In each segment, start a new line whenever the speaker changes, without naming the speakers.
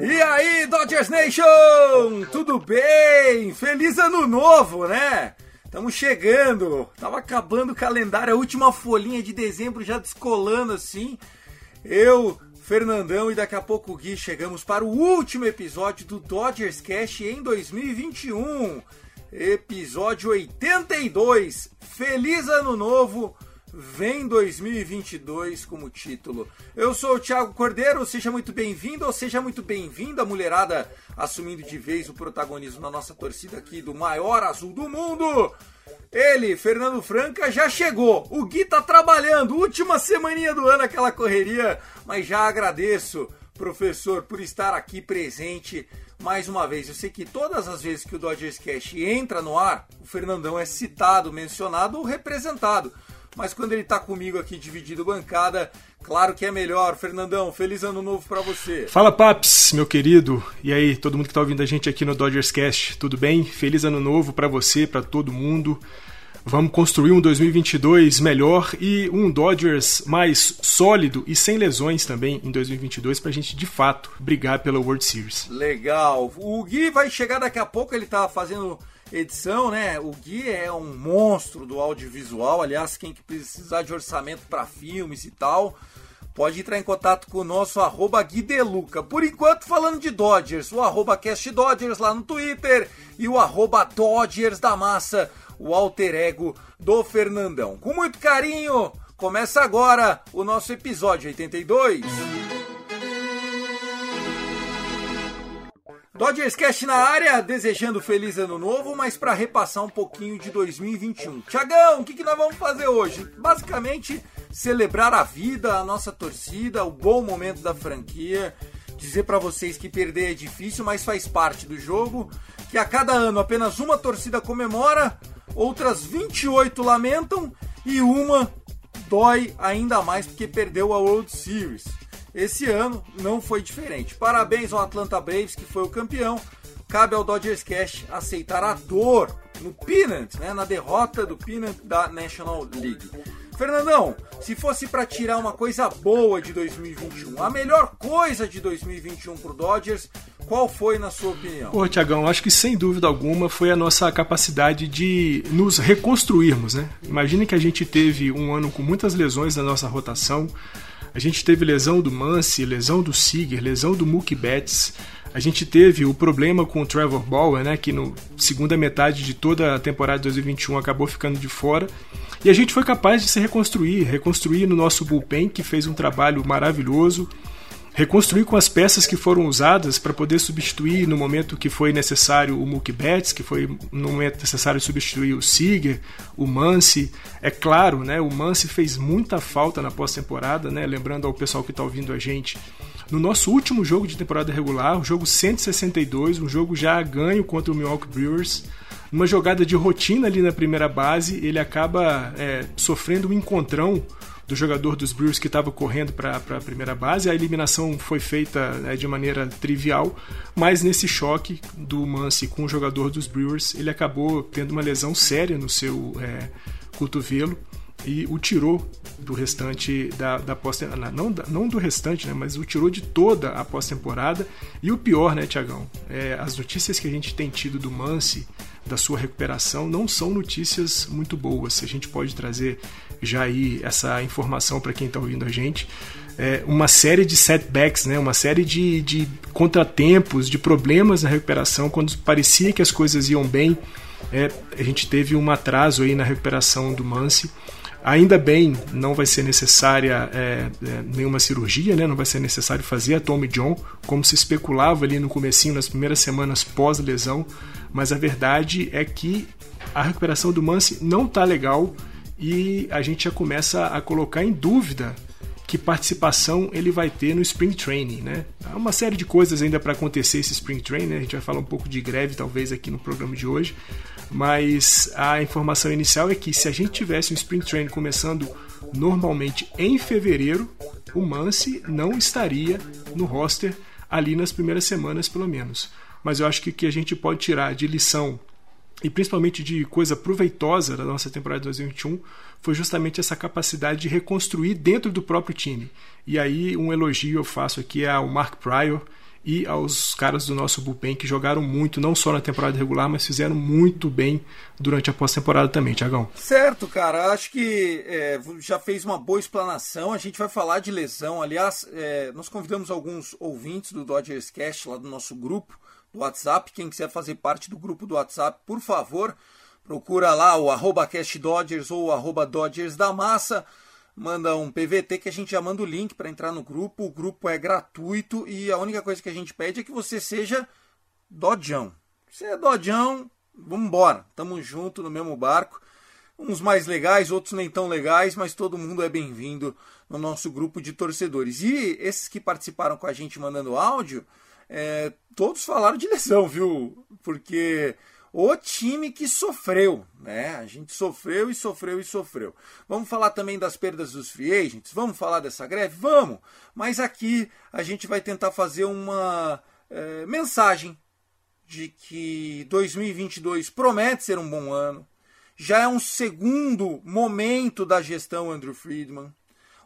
E aí, Dodgers Nation! Tudo bem? Feliz ano novo, né? Estamos chegando. Tava acabando o calendário, a última folhinha de dezembro já descolando assim. Eu, Fernandão e daqui a pouco o Gui chegamos para o último episódio do Dodgers Cast em 2021. Episódio 82. Feliz ano novo! Vem 2022 como título. Eu sou o Thiago Cordeiro, seja muito bem-vindo ou seja muito bem-vinda, mulherada, assumindo de vez o protagonismo na nossa torcida aqui do maior azul do mundo. Ele, Fernando Franca, já chegou. O Gui tá trabalhando, última semaninha do ano, aquela correria, mas já agradeço, professor, por estar aqui presente mais uma vez. Eu sei que todas as vezes que o Dodgers Cash entra no ar, o Fernandão é citado, mencionado ou representado mas quando ele tá comigo aqui dividido bancada, claro que é melhor. Fernandão, feliz ano novo para você.
Fala Paps, meu querido. E aí, todo mundo que tá ouvindo a gente aqui no Dodgers Cast, tudo bem? Feliz ano novo para você, para todo mundo. Vamos construir um 2022 melhor e um Dodgers mais sólido e sem lesões também em 2022 pra gente de fato brigar pela World Series.
Legal. O Gui vai chegar daqui a pouco, ele tá fazendo edição, né? O Gui é um monstro do audiovisual. Aliás, quem que precisar de orçamento para filmes e tal, pode entrar em contato com o nosso arroba Gui Deluca. Por enquanto, falando de Dodgers, o arroba Cast Dodgers lá no Twitter e o arroba Dodgers da Massa, o alter ego do Fernandão. Com muito carinho, começa agora o nosso episódio 82. Dodgers Cast na área, desejando feliz ano novo, mas para repassar um pouquinho de 2021. Tiagão, o que, que nós vamos fazer hoje? Basicamente, celebrar a vida, a nossa torcida, o bom momento da franquia. Dizer para vocês que perder é difícil, mas faz parte do jogo. Que a cada ano apenas uma torcida comemora, outras 28 lamentam e uma dói ainda mais porque perdeu a World Series. Esse ano não foi diferente. Parabéns ao Atlanta Braves, que foi o campeão. Cabe ao Dodgers Cash aceitar a dor no Peanut, né, na derrota do Peanut da National League. Fernandão, se fosse para tirar uma coisa boa de 2021, a melhor coisa de 2021 pro Dodgers, qual foi na sua opinião?
Pô, Tiagão, acho que sem dúvida alguma foi a nossa capacidade de nos reconstruirmos, né? Imagine que a gente teve um ano com muitas lesões na nossa rotação. A gente teve lesão do Mance, lesão do Seager, lesão do Mookie Betts. A gente teve o problema com o Trevor Bauer, né, que no segunda metade de toda a temporada de 2021 acabou ficando de fora. E a gente foi capaz de se reconstruir, reconstruir no nosso bullpen, que fez um trabalho maravilhoso, reconstruir com as peças que foram usadas para poder substituir no momento que foi necessário o Mookie Betts, que foi no momento necessário substituir o Seager, o Mance. É claro, né, o Mance fez muita falta na pós-temporada, né, lembrando ao pessoal que está ouvindo a gente. No nosso último jogo de temporada regular, o jogo 162, um jogo já ganho contra o Milwaukee Brewers, numa jogada de rotina ali na primeira base, ele acaba é, sofrendo um encontrão do jogador dos Brewers que estava correndo para a primeira base. A eliminação foi feita né, de maneira trivial, mas nesse choque do Mance com o jogador dos Brewers, ele acabou tendo uma lesão séria no seu é, cotovelo e o tirou do restante da, da pós-temporada. Não, não do restante, né, mas o tirou de toda a pós-temporada. E o pior, né, Tiagão? É, as notícias que a gente tem tido do Mance da sua recuperação não são notícias muito boas. A gente pode trazer já aí essa informação para quem está ouvindo a gente. É, uma série de setbacks, né? uma série de, de contratempos, de problemas na recuperação, quando parecia que as coisas iam bem, é, a gente teve um atraso aí na recuperação do Mance. Ainda bem, não vai ser necessária é, é, nenhuma cirurgia, né? não vai ser necessário fazer a Tommy John, como se especulava ali no comecinho, nas primeiras semanas pós-lesão, mas a verdade é que a recuperação do Mance não está legal e a gente já começa a colocar em dúvida que participação ele vai ter no Spring Training, né? Há uma série de coisas ainda para acontecer esse Spring Training, né? a gente vai falar um pouco de greve talvez aqui no programa de hoje, mas a informação inicial é que se a gente tivesse um Spring Training começando normalmente em fevereiro, o Mance não estaria no roster ali nas primeiras semanas pelo menos. Mas eu acho que que a gente pode tirar de lição e principalmente de coisa proveitosa da nossa temporada de 2021 foi justamente essa capacidade de reconstruir dentro do próprio time. E aí um elogio eu faço aqui ao Mark Pryor e aos caras do nosso bullpen que jogaram muito, não só na temporada regular, mas fizeram muito bem durante a pós-temporada também, Tiagão.
Certo, cara. Acho que é, já fez uma boa explanação. A gente vai falar de lesão. Aliás, é, nós convidamos alguns ouvintes do Dodgers Cast lá do nosso grupo do WhatsApp. Quem quiser fazer parte do grupo do WhatsApp, por favor, procura lá o arroba CastDodgers ou arroba Dodgers da Massa. Manda um PVT que a gente já manda o link para entrar no grupo. O grupo é gratuito e a única coisa que a gente pede é que você seja Dodjão. Se é Dodjão, vamos embora. Tamo junto no mesmo barco. Uns mais legais, outros nem tão legais, mas todo mundo é bem-vindo no nosso grupo de torcedores. E esses que participaram com a gente mandando áudio, é, todos falaram de lesão, viu? Porque o time que sofreu, né? A gente sofreu e sofreu e sofreu. Vamos falar também das perdas dos free agents? Vamos falar dessa greve? Vamos! Mas aqui a gente vai tentar fazer uma é, mensagem de que 2022 promete ser um bom ano. Já é um segundo momento da gestão Andrew Friedman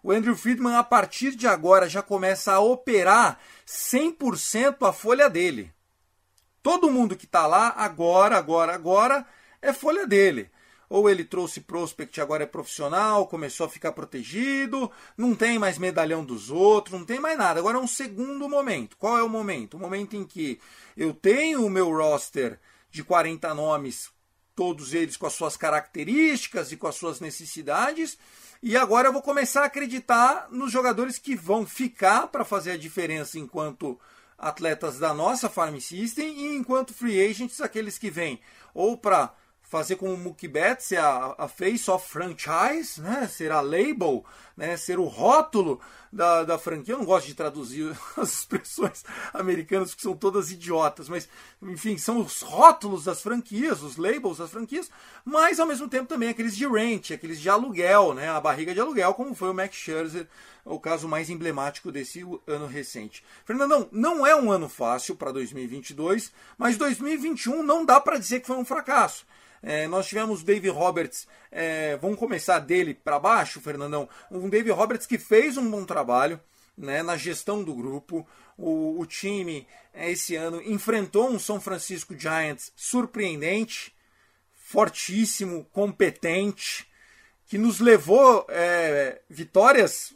o Andrew Friedman, a partir de agora, já começa a operar 100% a folha dele. Todo mundo que está lá, agora, agora, agora, é folha dele. Ou ele trouxe prospect, agora é profissional, começou a ficar protegido, não tem mais medalhão dos outros, não tem mais nada. Agora é um segundo momento. Qual é o momento? O momento em que eu tenho o meu roster de 40 nomes, todos eles com as suas características e com as suas necessidades, e agora eu vou começar a acreditar nos jogadores que vão ficar para fazer a diferença enquanto atletas da nossa Farm System e enquanto free agents, aqueles que vêm ou para fazer como o Mookie Betts, ser a, a face of franchise, né? ser a label, né? ser o rótulo da, da franquia. Eu não gosto de traduzir as expressões americanas que são todas idiotas, mas enfim, são os rótulos das franquias, os labels das franquias, mas ao mesmo tempo também aqueles de rent, aqueles de aluguel, né? a barriga de aluguel, como foi o Max Scherzer, o caso mais emblemático desse ano recente. Fernandão, não é um ano fácil para 2022, mas 2021 não dá para dizer que foi um fracasso. É, nós tivemos Dave Roberts, é, vamos começar dele para baixo, Fernandão. Um Dave Roberts que fez um bom trabalho né, na gestão do grupo. O, o time é, esse ano enfrentou um São Francisco Giants surpreendente, fortíssimo, competente, que nos levou é, vitórias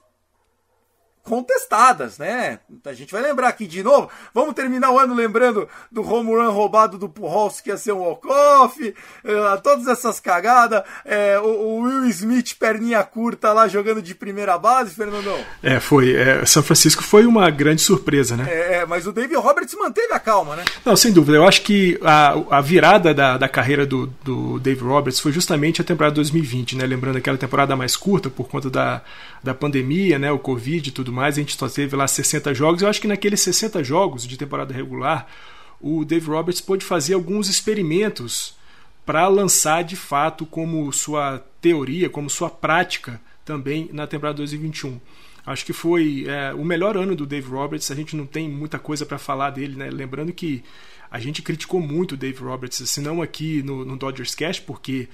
contestadas, né? A gente vai lembrar aqui de novo. Vamos terminar o ano lembrando do home run roubado do Pujols que ia ser um walk-off, uh, todas essas cagadas. É, o, o, Will Smith, perninha curta lá jogando de primeira base, Fernandão.
É, foi. É, São Francisco foi uma grande surpresa, né?
É, é, mas o David Roberts manteve a calma, né?
Não, sem dúvida. Eu acho que a, a virada da, da carreira do, do Dave Roberts foi justamente a temporada 2020, né? Lembrando aquela temporada mais curta por conta da, da pandemia, né? O Covid e tudo mais, a gente só teve lá 60 jogos. Eu acho que naqueles 60 jogos de temporada regular, o Dave Roberts pôde fazer alguns experimentos para lançar de fato como sua teoria, como sua prática também na temporada 2021. Acho que foi é, o melhor ano do Dave Roberts. A gente não tem muita coisa para falar dele, né? Lembrando que a gente criticou muito o Dave Roberts, se não aqui no, no Dodgers Cast, porque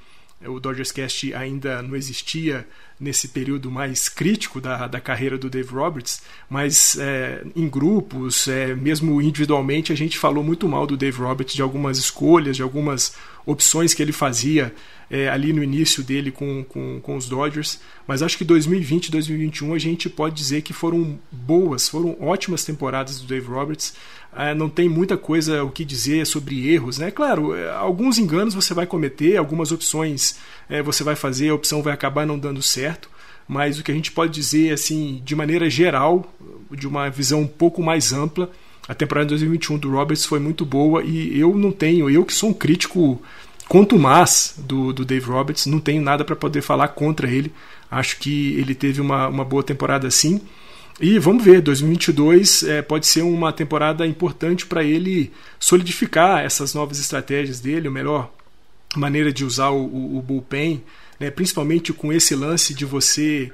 o Dodgers Cast ainda não existia nesse período mais crítico da, da carreira do Dave Roberts, mas é, em grupos, é, mesmo individualmente, a gente falou muito mal do Dave Roberts, de algumas escolhas, de algumas opções que ele fazia é, ali no início dele com, com, com os Dodgers. Mas acho que 2020 e 2021 a gente pode dizer que foram boas, foram ótimas temporadas do Dave Roberts. É, não tem muita coisa o que dizer sobre erros, né? Claro, é, alguns enganos você vai cometer, algumas opções é, você vai fazer, a opção vai acabar não dando certo. Mas o que a gente pode dizer, assim, de maneira geral, de uma visão um pouco mais ampla, a temporada de 2021 do Roberts foi muito boa e eu não tenho, eu que sou um crítico contumaz do, do Dave Roberts, não tenho nada para poder falar contra ele. Acho que ele teve uma, uma boa temporada sim. E vamos ver, 2022 é, pode ser uma temporada importante para ele solidificar essas novas estratégias dele, a melhor maneira de usar o, o, o bullpen, né, principalmente com esse lance de você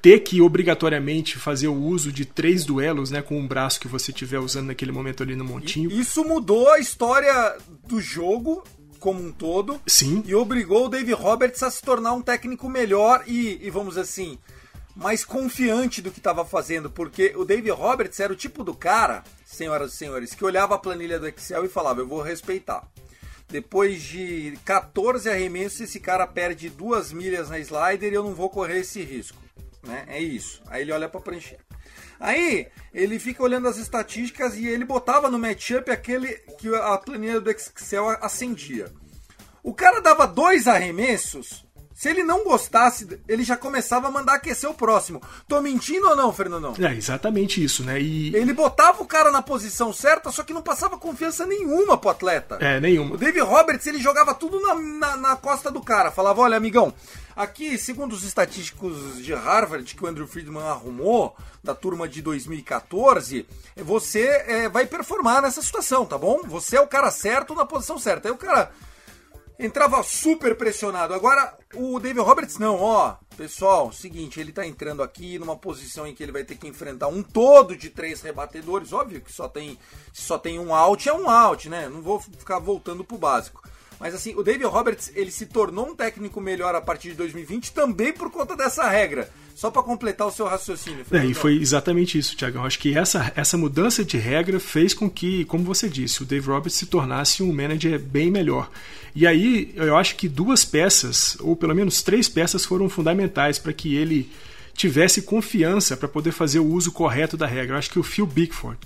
ter que obrigatoriamente fazer o uso de três duelos né, com o braço que você estiver usando naquele momento ali no montinho.
Isso mudou a história do jogo como um todo.
Sim.
E obrigou o Dave Roberts a se tornar um técnico melhor e, e vamos assim, mais confiante do que estava fazendo, porque o Dave Roberts era o tipo do cara, senhoras e senhores, que olhava a planilha do Excel e falava: Eu vou respeitar. Depois de 14 arremessos, esse cara perde duas milhas na slider e eu não vou correr esse risco. Né? É isso. Aí ele olha para preencher. Aí ele fica olhando as estatísticas e ele botava no matchup aquele que a planilha do Excel acendia. O cara dava dois arremessos. Se ele não gostasse, ele já começava a mandar aquecer o próximo. Tô mentindo ou não, Fernandão?
É exatamente isso, né? E...
Ele botava o cara na posição certa, só que não passava confiança nenhuma pro atleta.
É, nenhuma.
O Dave Roberts, ele jogava tudo na, na, na costa do cara. Falava, olha, amigão, aqui, segundo os estatísticos de Harvard que o Andrew Friedman arrumou, da turma de 2014, você é, vai performar nessa situação, tá bom? Você é o cara certo na posição certa. Aí o cara entrava super pressionado. Agora, o David Roberts não, ó. Pessoal, seguinte, ele tá entrando aqui numa posição em que ele vai ter que enfrentar um todo de três rebatedores. Óbvio que só tem, só tem um out, é um out, né? Não vou ficar voltando pro básico. Mas assim, o David Roberts, ele se tornou um técnico melhor a partir de 2020 também por conta dessa regra. Só para completar o seu raciocínio.
É, e foi exatamente isso, Tiago. Acho que essa, essa mudança de regra fez com que, como você disse, o Dave Roberts se tornasse um manager bem melhor. E aí, eu acho que duas peças, ou pelo menos três peças, foram fundamentais para que ele tivesse confiança para poder fazer o uso correto da regra. Eu acho que o Phil Bickford,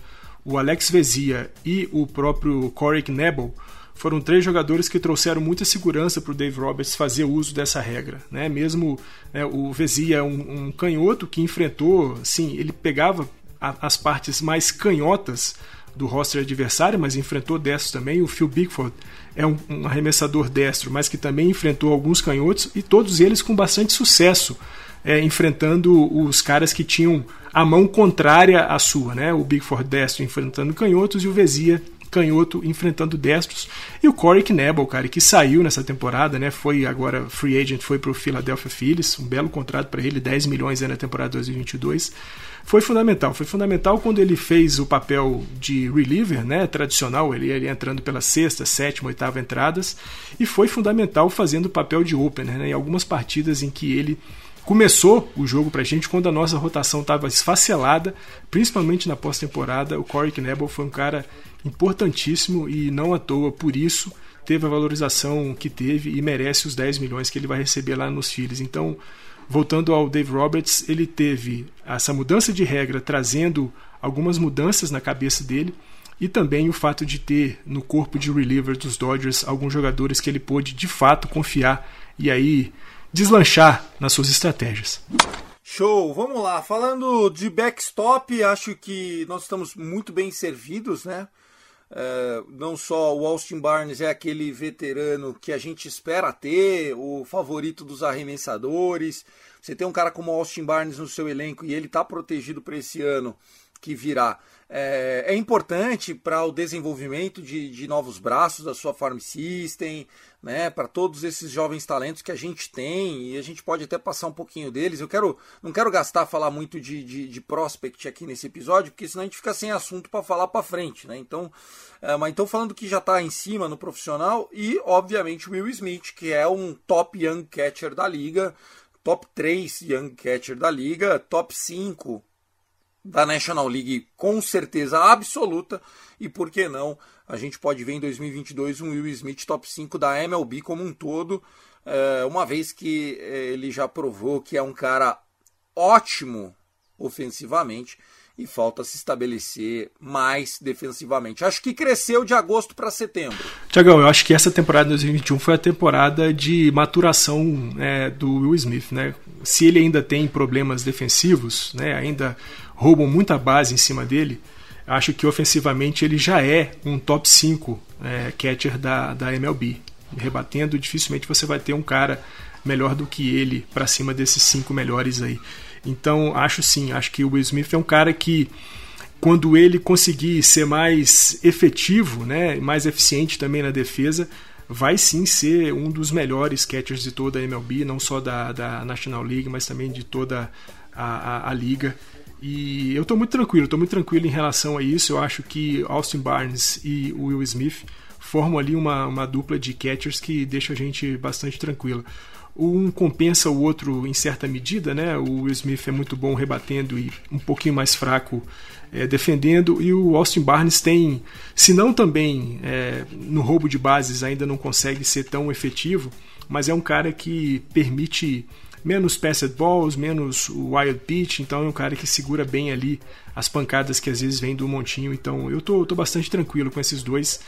o Alex Vezia e o próprio Corey Knebel foram três jogadores que trouxeram muita segurança para o Dave Roberts fazer uso dessa regra. Né? Mesmo né, o Vezia, um, um canhoto que enfrentou, sim, ele pegava a, as partes mais canhotas do roster adversário, mas enfrentou destros também. O Phil Bickford é um, um, arremessador destro, mas que também enfrentou alguns canhotos e todos eles com bastante sucesso, é, enfrentando os caras que tinham a mão contrária à sua, né? O Bickford destro enfrentando canhotos e o Vezia canhoto enfrentando destros. E o Corey Knebel, cara, que saiu nessa temporada, né? Foi agora free agent, foi para o Philadelphia Phillies, um belo contrato para ele, 10 milhões na temporada 2022. Foi fundamental, foi fundamental quando ele fez o papel de reliever, né, tradicional, ele, ele entrando pelas sexta, sétima, oitava entradas, e foi fundamental fazendo o papel de opener, né, em algumas partidas em que ele começou o jogo pra gente quando a nossa rotação estava esfacelada, principalmente na pós-temporada. O Corey Knebel foi um cara importantíssimo e não à toa por isso teve a valorização que teve e merece os 10 milhões que ele vai receber lá nos Phillies. Então, voltando ao Dave Roberts, ele teve essa mudança de regra trazendo algumas mudanças na cabeça dele e também o fato de ter no corpo de reliever dos Dodgers alguns jogadores que ele pôde de fato confiar e aí deslanchar nas suas estratégias.
Show, vamos lá. Falando de backstop, acho que nós estamos muito bem servidos, né? É, não só o Austin Barnes é aquele veterano que a gente espera ter, o favorito dos arremessadores. Você tem um cara como Austin Barnes no seu elenco e ele está protegido para esse ano que virá é, é importante para o desenvolvimento de, de, novos braços da sua farm system, né, para todos esses jovens talentos que a gente tem e a gente pode até passar um pouquinho deles. Eu quero, não quero gastar falar muito de, de, de prospect aqui nesse episódio, porque senão a gente fica sem assunto para falar para frente, né? Então, é, mas então falando que já está em cima no profissional e obviamente o Will Smith, que é um top young catcher da liga, top 3 young catcher da liga, top 5 da National League com certeza absoluta e por que não a gente pode ver em 2022 um Will Smith top 5 da MLB como um todo, é, uma vez que é, ele já provou que é um cara ótimo ofensivamente e falta se estabelecer mais defensivamente. Acho que cresceu de agosto para setembro.
Tiagão, eu acho que essa temporada de 2021 foi a temporada de maturação é, do Will Smith. Né? Se ele ainda tem problemas defensivos, né, ainda roubam muita base em cima dele, acho que ofensivamente ele já é um top 5 é, catcher da, da MLB. Rebatendo, dificilmente você vai ter um cara melhor do que ele para cima desses cinco melhores aí. Então, acho sim, acho que o Will Smith é um cara que quando ele conseguir ser mais efetivo, né, mais eficiente também na defesa, vai sim ser um dos melhores catchers de toda a MLB, não só da, da National League, mas também de toda a, a, a liga. E eu estou muito tranquilo, estou muito tranquilo em relação a isso. Eu acho que Austin Barnes e Will Smith formam ali uma, uma dupla de catchers que deixa a gente bastante tranquilo um compensa o outro em certa medida, né? O Will Smith é muito bom rebatendo e um pouquinho mais fraco é, defendendo, e o Austin Barnes tem, se não também é, no roubo de bases ainda não consegue ser tão efetivo, mas é um cara que permite menos passed balls, menos wild pitch, então é um cara que segura bem ali as pancadas que às vezes vêm do montinho, então eu tô, tô bastante tranquilo com esses dois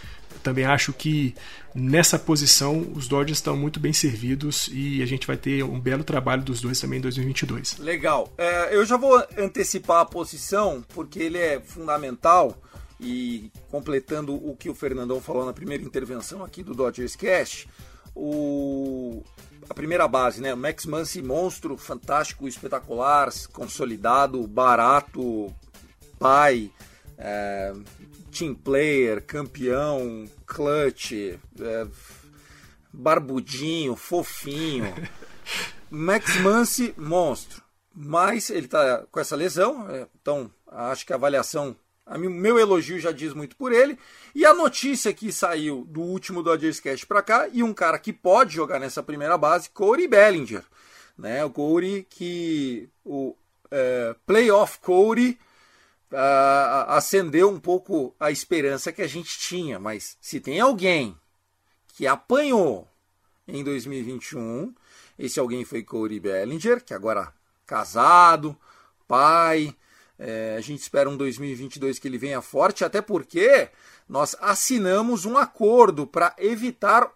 também acho que nessa posição os Dodgers estão muito bem servidos e a gente vai ter um belo trabalho dos dois também em 2022.
Legal. É, eu já vou antecipar a posição porque ele é fundamental e completando o que o Fernandão falou na primeira intervenção aqui do Dodgers Cast, o a primeira base, né? Max Muncy, monstro, fantástico, espetacular, consolidado, barato, pai, é, team player, campeão, clutch, é, barbudinho, fofinho. Max Muncy, monstro. Mas ele tá com essa lesão, é, então acho que a avaliação, meu elogio já diz muito por ele. E a notícia que saiu do último Dodgers Cast para cá, e um cara que pode jogar nessa primeira base, Corey Bellinger. Né? O Corey que o é, Playoff Corey acendeu um pouco a esperança que a gente tinha. Mas se tem alguém que apanhou em 2021, esse alguém foi Corey Bellinger, que agora casado, pai. É, a gente espera um 2022 que ele venha forte, até porque nós assinamos um acordo para evitar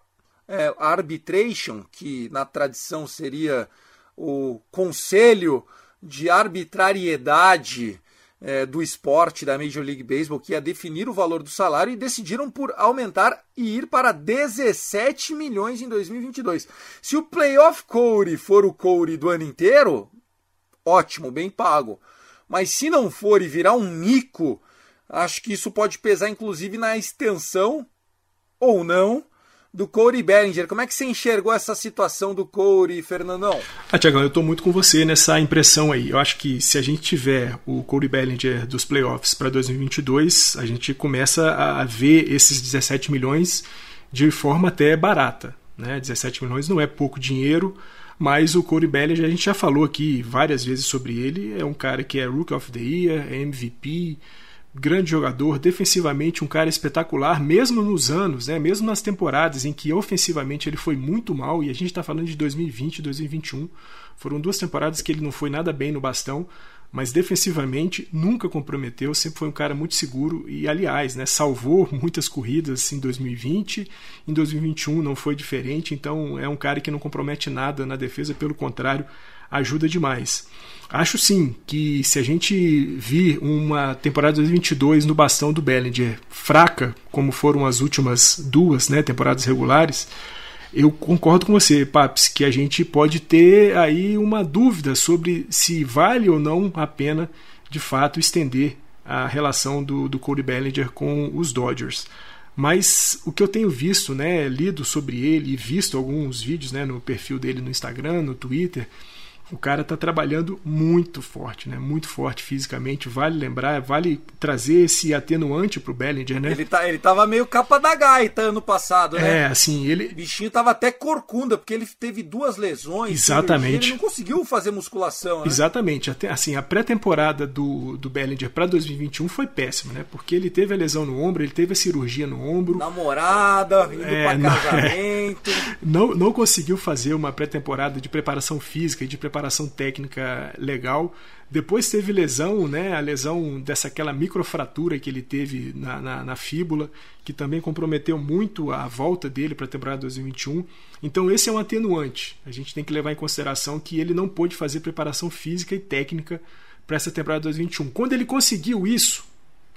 é, a arbitration, que na tradição seria o conselho de arbitrariedade é, do esporte da Major League Baseball que ia definir o valor do salário e decidiram por aumentar e ir para 17 milhões em 2022. Se o playoff Corey for o Corey do ano inteiro, ótimo, bem pago. Mas se não for e virar um mico, acho que isso pode pesar inclusive na extensão ou não do Corey Bellinger. Como é que você enxergou essa situação do Corey, Fernandão?
Ah, Tiagão, eu estou muito com você nessa impressão aí. Eu acho que se a gente tiver o Corey Bellinger dos playoffs para 2022, a gente começa a ver esses 17 milhões de forma até barata. Né? 17 milhões não é pouco dinheiro, mas o Corey Bellinger, a gente já falou aqui várias vezes sobre ele, é um cara que é Rookie of the Year, é MVP, grande jogador, defensivamente um cara espetacular, mesmo nos anos, né, mesmo nas temporadas em que ofensivamente ele foi muito mal, e a gente está falando de 2020 e 2021, foram duas temporadas que ele não foi nada bem no bastão, mas defensivamente nunca comprometeu, sempre foi um cara muito seguro e, aliás, né, salvou muitas corridas em 2020, em 2021 não foi diferente, então é um cara que não compromete nada na defesa, pelo contrário, ajuda demais. Acho sim que se a gente vir uma temporada 2022 no bastão do Bellinger fraca, como foram as últimas duas né, temporadas regulares, eu concordo com você, Paps, que a gente pode ter aí uma dúvida sobre se vale ou não a pena de fato estender a relação do, do Cody Bellinger com os Dodgers. Mas o que eu tenho visto, né, lido sobre ele e visto alguns vídeos né, no perfil dele no Instagram, no Twitter, o cara está trabalhando muito forte, né? Muito forte fisicamente. Vale lembrar, vale trazer esse atenuante pro Bellinger, né?
Ele, tá, ele tava meio capa da gaita ano passado, né?
É, assim, ele.
O bichinho tava até corcunda, porque ele teve duas lesões.
Exatamente.
Cirurgia, ele não conseguiu fazer musculação, né?
Exatamente. Até, assim, a pré-temporada do, do Bellinger para 2021 foi péssima, né? Porque ele teve a lesão no ombro, ele teve a cirurgia no ombro.
Namorada, indo
É,
pra
não-
casamento.
não, não conseguiu fazer uma pré-temporada de preparação física e de preparação técnica legal. Depois teve lesão, né? A lesão dessa aquela microfratura que ele teve na, na, na fíbula, que também comprometeu muito a volta dele para a temporada 2021. Então esse é um atenuante. A gente tem que levar em consideração que ele não pôde fazer preparação física e técnica para essa temporada 2021. Quando ele conseguiu isso,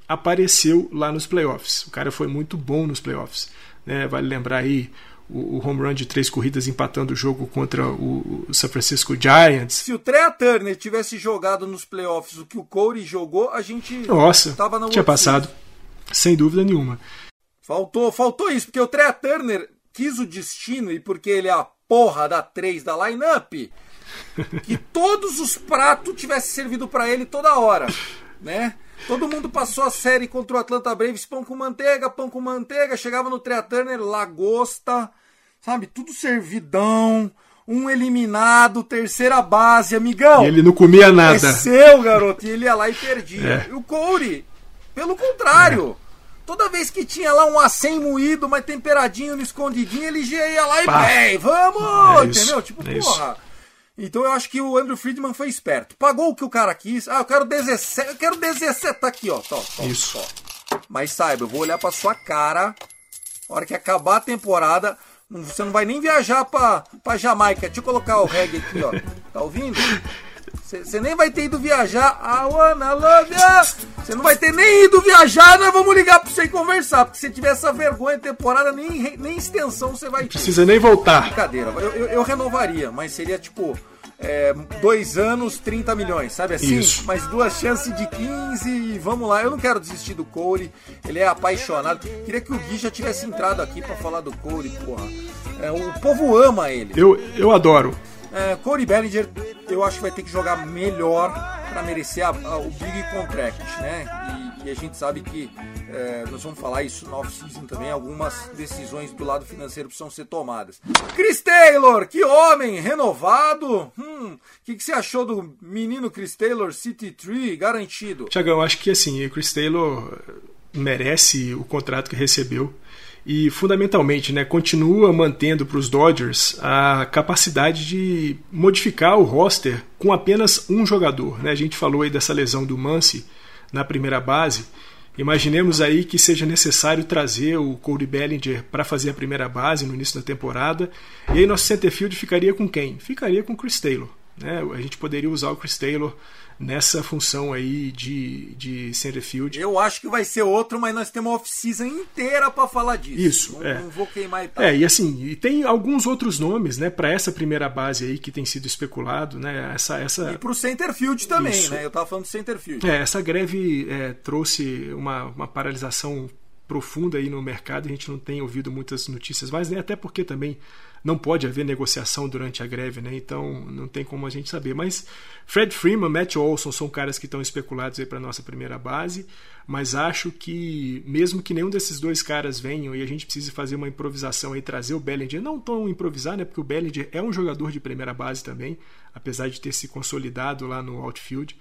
apareceu lá nos playoffs. O cara foi muito bom nos playoffs. Né? Vale lembrar aí o, o home run de três corridas empatando o jogo contra o, o San Francisco Giants.
Se o Trea Turner tivesse jogado nos playoffs o que o Corey jogou, a gente
Nossa,
tava na
tinha passado, sem dúvida nenhuma.
Faltou, faltou isso, porque o Trea Turner quis o destino e porque ele é a porra da 3 da lineup, que todos os pratos tivessem servido pra ele toda hora, né? Todo mundo passou a série contra o Atlanta Braves, pão com manteiga, pão com manteiga, chegava no Trea Turner, lagosta, sabe? Tudo servidão, um eliminado, terceira base, amigão.
E ele não comia nada.
É seu, garoto. E ele ia lá e perdia.
É.
E o Corey, pelo contrário. Toda vez que tinha lá um acém moído, mas temperadinho no escondidinho, ele já ia lá e bem, vamos!
É isso,
entendeu? Tipo,
é
porra. Então eu acho que o Andrew Friedman foi esperto. Pagou o que o cara quis. Ah, eu quero 17. Eu quero 17. Tá aqui, ó. Tó, tó,
Isso.
tó. Mas saiba, eu vou olhar pra sua cara. Na hora que acabar a temporada, você não vai nem viajar pra, pra Jamaica. Deixa eu colocar o reggae aqui, ó. Tá ouvindo? Você nem vai ter ido viajar. I wanna love. Você não vai ter nem ido viajar, nós vamos ligar pra você e conversar. Porque se tiver essa vergonha temporada, nem, nem extensão você vai ter.
Precisa nem voltar.
Brincadeira, eu, eu, eu renovaria, mas seria tipo. É, dois anos, 30 milhões, sabe assim?
Isso.
Mais duas chances de 15 e vamos lá. Eu não quero desistir do Corey, ele é apaixonado. Queria que o Gui já tivesse entrado aqui pra falar do Corey, porra. É, o povo ama ele.
Eu, eu adoro.
É, Corey Bellinger, eu acho que vai ter que jogar melhor para merecer a- a- o Big Contract, né? E, e a gente sabe que é, nós vamos falar isso no off-season também. Algumas decisões do lado financeiro precisam ser tomadas. Chris Taylor, que homem renovado! Hum, o que, que você achou do menino Chris Taylor, City Tree, garantido?
Tiagão, acho que assim, o Chris Taylor merece o contrato que recebeu e fundamentalmente, né, continua mantendo para os Dodgers a capacidade de modificar o roster com apenas um jogador, né? A gente falou aí dessa lesão do Muncy na primeira base. Imaginemos aí que seja necessário trazer o Cody Bellinger para fazer a primeira base no início da temporada. E aí nosso center field ficaria com quem? Ficaria com Chris Taylor. Né? A gente poderia usar o Chris Taylor nessa função aí de, de center field.
Eu acho que vai ser outro, mas nós temos uma off-season inteira para falar disso.
Isso,
não,
é.
não vou queimar etapa.
É, e assim, e tem alguns outros nomes, né, para essa primeira base aí que tem sido especulado, né? Essa essa
E pro Centerfield também,
Isso.
né? Eu tava falando do Centerfield.
É, essa greve é, trouxe uma, uma paralisação profunda aí no mercado. A gente não tem ouvido muitas notícias mais, né? até porque também não pode haver negociação durante a greve, né? então não tem como a gente saber. Mas Fred Freeman, Matt Olson são caras que estão especulados aí para nossa primeira base, mas acho que mesmo que nenhum desses dois caras venham e a gente precise fazer uma improvisação aí, trazer o Bellinger, não tão improvisar, né? porque o Bellinger é um jogador de primeira base também, apesar de ter se consolidado lá no outfield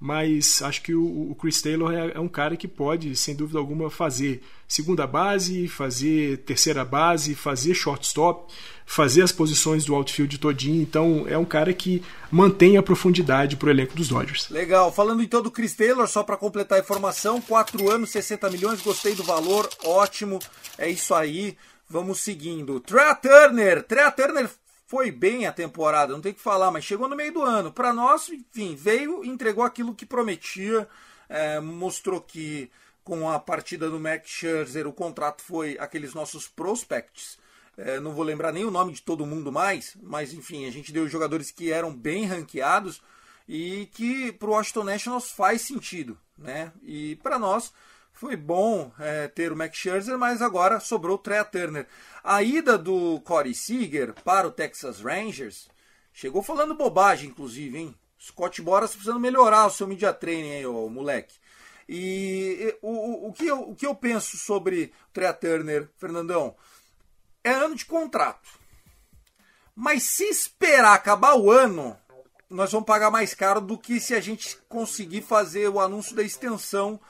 mas acho que o, Chris Taylor é, é, um cara que pode, sem dúvida alguma, fazer segunda base, fazer terceira base, fazer shortstop, fazer as posições do outfield todinho. Então é um cara que mantém a profundidade para o elenco dos Dodgers.
Legal. Falando então do Chris Taylor, só para completar a informação, 4 anos, 60 milhões, gostei do valor, ótimo. É isso aí. Vamos seguindo. Trea Turner. Trea Turner foi bem a temporada, não tem que falar, mas chegou no meio do ano. Para nós, enfim, veio, entregou aquilo que prometia, é, mostrou que com a partida do Max Scherzer o contrato foi aqueles nossos prospects. É, não vou lembrar nem o nome de todo mundo mais, mas enfim, a gente deu jogadores que eram bem ranqueados e que para o Washington Nationals faz sentido, né? E para nós foi bom é, ter o Max Scherzer, mas agora sobrou o Trea Turner. A ida do Corey Seager para o Texas Rangers Chegou falando bobagem, inclusive, hein? Scott Boras precisando melhorar o seu media training aí, ô, moleque. E o, o, que eu, o que eu penso sobre o Trea Turner, Fernandão, é ano de contrato. Mas se esperar acabar o ano, nós vamos pagar mais caro do que se a gente conseguir fazer o anúncio da extensão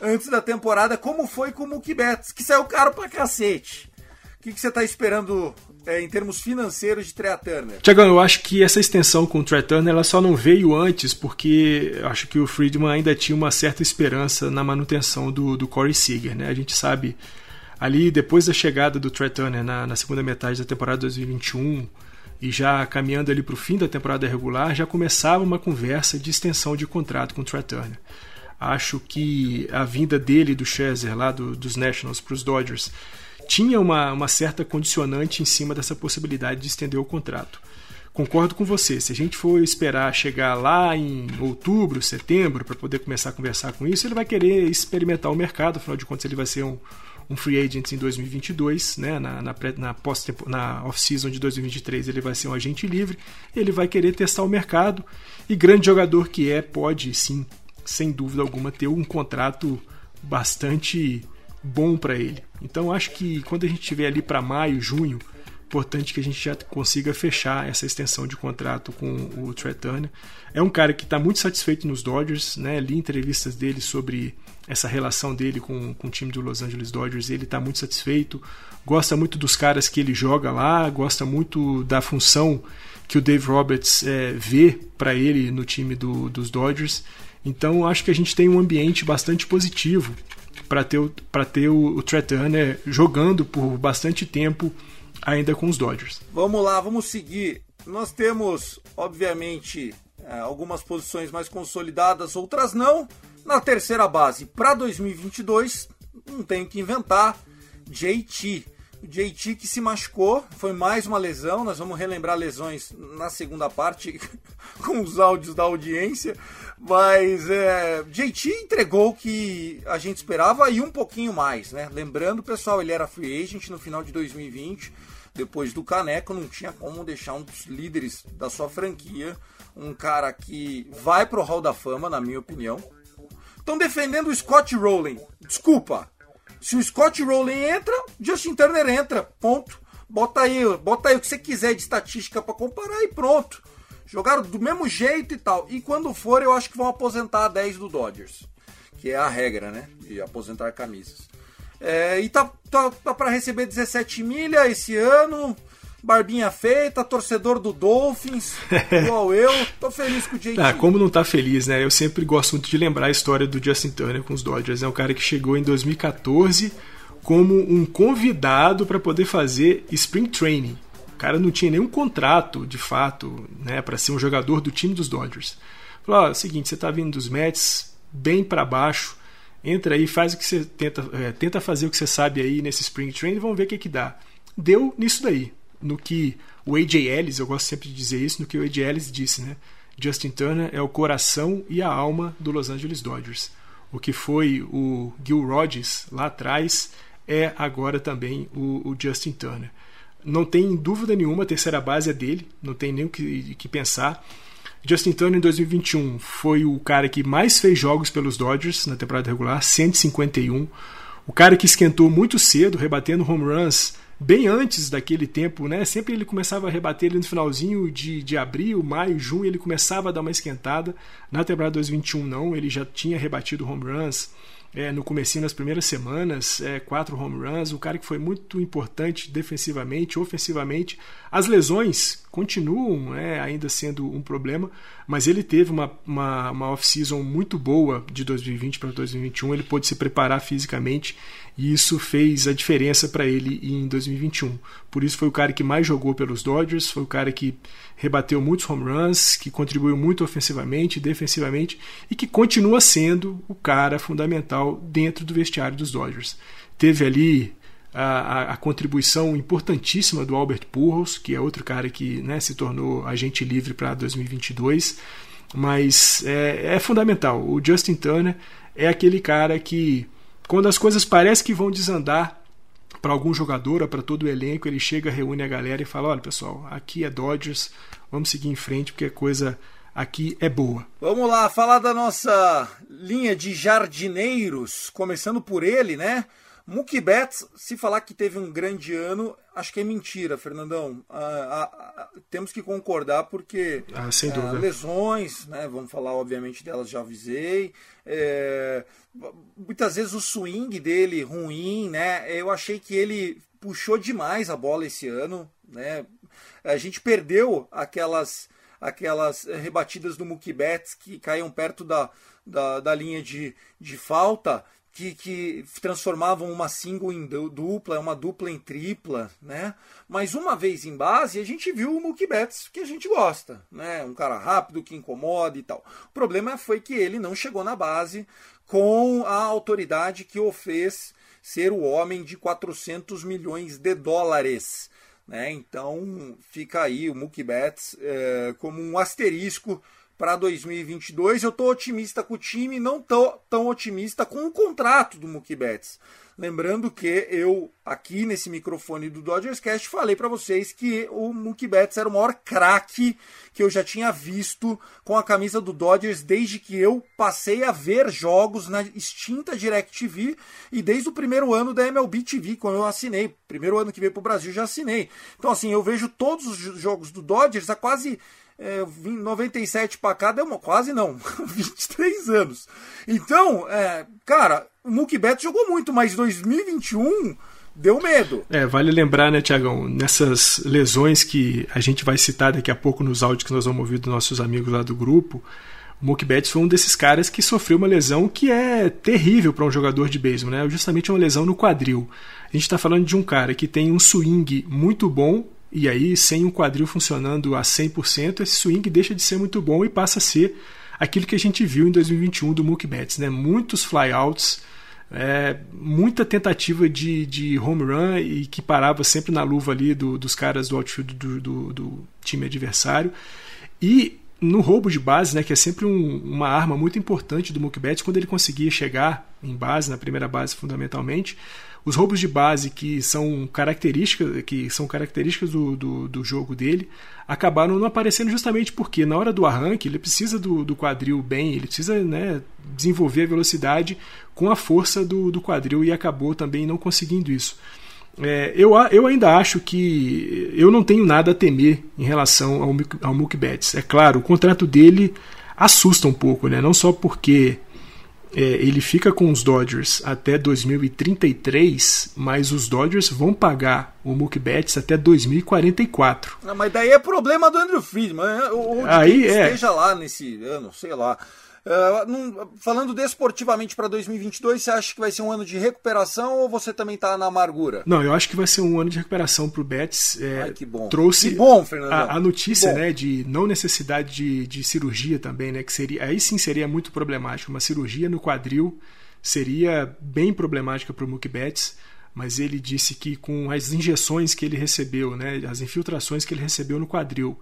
antes da temporada, como foi com o Mookie Betts, que saiu caro pra cacete. O que, você está esperando é, em termos financeiros de Trey Turner?
Tiagão, eu acho que essa extensão com o Trey Turner ela só não veio antes porque acho que o Friedman ainda tinha uma certa esperança na manutenção do, do Corey Seager. Né? A gente sabe ali depois da chegada do Trey Turner na, na segunda metade da temporada 2021 e já caminhando ali para o fim da temporada regular, já começava uma conversa de extensão de contrato com o Trey Turner. Acho que a vinda dele do Scherzer lá do, dos Nationals para os Dodgers tinha uma, uma certa condicionante em cima dessa possibilidade de estender o contrato. Concordo com você, se a gente for esperar chegar lá em outubro, setembro, para poder começar a conversar com isso, ele vai querer experimentar o mercado, afinal de contas ele vai ser um, um free agent em 2022, né? na, na, na, na off-season de 2023 ele vai ser um agente livre, ele vai querer testar o mercado e grande jogador que é, pode sim sem dúvida alguma, ter um contrato bastante bom para ele. Então acho que quando a gente tiver ali para maio, junho, importante que a gente já consiga fechar essa extensão de contrato com o Trey. É um cara que está muito satisfeito nos Dodgers, né? Li entrevistas dele sobre essa relação dele com, com o time do Los Angeles Dodgers. Ele está muito satisfeito, gosta muito dos caras que ele joga lá, gosta muito da função que o Dave Roberts é, vê para ele no time do, dos Dodgers. Então acho que a gente tem um ambiente bastante positivo para ter, pra ter o, o Trey Turner jogando por bastante tempo ainda com os Dodgers.
Vamos lá, vamos seguir. Nós temos, obviamente, é, algumas posições mais consolidadas, outras não. Na terceira base, para 2022, não tem que inventar. JT. O JT que se machucou, foi mais uma lesão. Nós vamos relembrar lesões na segunda parte com os áudios da audiência. Mas é, JT entregou o que a gente esperava e um pouquinho mais, né? Lembrando, pessoal, ele era free agent no final de 2020. Depois do Caneco, não tinha como deixar um dos líderes da sua franquia, um cara que vai pro Hall da Fama, na minha opinião. Estão defendendo o Scott Rowling. Desculpa, se o Scott Rowling entra, Justin Turner entra. Ponto. Bota aí, bota aí o que você quiser de estatística para comparar e pronto. Jogaram do mesmo jeito e tal. E quando for, eu acho que vão aposentar a 10 do Dodgers. Que é a regra, né? De aposentar camisas. É, e tá, tá, tá para receber 17 milha esse ano barbinha feita, torcedor do Dolphins, igual eu. Tô feliz com o JT.
Ah, como não tá feliz, né? Eu sempre gosto muito de lembrar a história do Justin Turner com os Dodgers. É um cara que chegou em 2014 como um convidado para poder fazer Spring Training. O cara não tinha nenhum contrato, de fato, né, para ser um jogador do time dos Dodgers. Falou: ó, é o seguinte, você tá vindo dos Mets bem para baixo, entra aí, faz o que você tenta, é, tenta fazer o que você sabe aí nesse Spring Training, vamos ver o que que dá. Deu nisso daí no que o A.J. Ellis, eu gosto sempre de dizer isso, no que o A.J. Ellis disse, né? Justin Turner é o coração e a alma do Los Angeles Dodgers. O que foi o Gil Rodgers lá atrás é agora também o, o Justin Turner. Não tem dúvida nenhuma, a terceira base é dele, não tem nem o que, que pensar. Justin Turner em 2021 foi o cara que mais fez jogos pelos Dodgers na temporada regular, 151. O cara que esquentou muito cedo, rebatendo home runs bem antes daquele tempo, né? Sempre ele começava a rebater ele no finalzinho de, de abril, maio, junho, ele começava a dar uma esquentada. Na temporada 2021 não, ele já tinha rebatido home runs é, no comecinho nas primeiras semanas, é, quatro home runs, o cara que foi muito importante defensivamente, ofensivamente. As lesões continuam é, ainda sendo um problema, mas ele teve uma, uma, uma off-season muito boa de 2020 para 2021, ele pôde se preparar fisicamente e isso fez a diferença para ele em 2021. Por isso foi o cara que mais jogou pelos Dodgers, foi o cara que rebateu muitos home runs, que contribuiu muito ofensivamente, defensivamente e que continua sendo o cara fundamental dentro do vestiário dos Dodgers. Teve ali a, a, contribuição importantíssima do Albert Pujols, que é outro cara que né, se tornou agente livre para 2022, mas é, é fundamental. O Justin Turner é aquele cara que quando as coisas parecem que vão desandar para algum jogador ou para todo o elenco, ele chega, reúne a galera e fala: olha pessoal, aqui é Dodgers, vamos seguir em frente porque a coisa aqui é boa.
Vamos lá, falar da nossa linha de jardineiros, começando por ele, né? Mookie Betts, se falar que teve um grande ano, acho que é mentira, Fernandão. Ah, ah, ah, temos que concordar porque
ah, dúvida.
lesões, né? Vamos falar obviamente delas, já avisei. É, muitas vezes o swing dele ruim, né? Eu achei que ele puxou demais a bola esse ano, né? A gente perdeu aquelas aquelas rebatidas do Mookie Betts que caíam perto da, da, da linha de, de falta que, que transformavam uma single em dupla, uma dupla em tripla, né? Mas uma vez em base, a gente viu o Mookie Betts que a gente gosta, né? Um cara rápido, que incomoda e tal. O problema foi que ele não chegou na base com a autoridade que o fez ser o homem de 400 milhões de dólares. Né? Então fica aí o Mookie Betts é, como um asterisco para 2022. Eu estou otimista com o time, não estou tão otimista com o contrato do Mookie Betts. Lembrando que eu, aqui nesse microfone do Dodgers Cast, falei para vocês que o Mookie Betts era o maior craque que eu já tinha visto com a camisa do Dodgers desde que eu passei a ver jogos na extinta DirecTV e desde o primeiro ano da MLB TV, quando eu assinei. Primeiro ano que veio para o Brasil, já assinei. Então, assim, eu vejo todos os jogos do Dodgers há quase é, 97 para cá deu uma, quase não, 23 anos. Então, é, cara, o Betts jogou muito, mas 2021 deu medo.
É, vale lembrar, né, Tiagão, nessas lesões que a gente vai citar daqui a pouco nos áudios que nós vamos ouvir dos nossos amigos lá do grupo, o Mookie Betts foi um desses caras que sofreu uma lesão que é terrível para um jogador de beisebol, né? Justamente uma lesão no quadril. A gente está falando de um cara que tem um swing muito bom, e aí, sem um quadril funcionando a 100%, esse swing deixa de ser muito bom e passa a ser aquilo que a gente viu em 2021 do Mookie Betts, né? Muitos flyouts, é, muita tentativa de, de home run e que parava sempre na luva ali do, dos caras do outfield do, do, do, time adversário. E no roubo de base, né, que é sempre um, uma arma muito importante do Mookie Betts, quando ele conseguia chegar em base, na primeira base fundamentalmente, os roubos de base que são características, que são características do, do, do, jogo dele acabaram não aparecendo justamente porque na hora do arranque ele precisa do, do quadril bem, ele precisa né, desenvolver a velocidade com a força do, do quadril e acabou também não conseguindo isso. É, eu, eu ainda acho que eu não tenho nada a temer em relação ao, ao Mookie Betts. É claro, o contrato dele assusta um pouco, né? não só porque é, ele fica com os Dodgers até 2033, mas os Dodgers vão pagar o Mookie Betts até 2044.
Não, mas daí é problema do Andrew Friedman, né? ou
Aí é.
esteja lá nesse ano, sei lá. Uh, falando desportivamente para 2022, você acha que vai ser um ano de recuperação ou você também está na amargura?
Não, eu acho que vai ser um ano de recuperação para o Betts. É,
Ai, que bom.
Trouxe
que bom, Fernando.
A, a notícia né, de não necessidade de, de cirurgia também, né? Que seria, aí sim seria muito problemático. Uma cirurgia no quadril seria bem problemática para o Mookie Betts mas ele disse que com as injeções que ele recebeu, né, as infiltrações que ele recebeu no quadril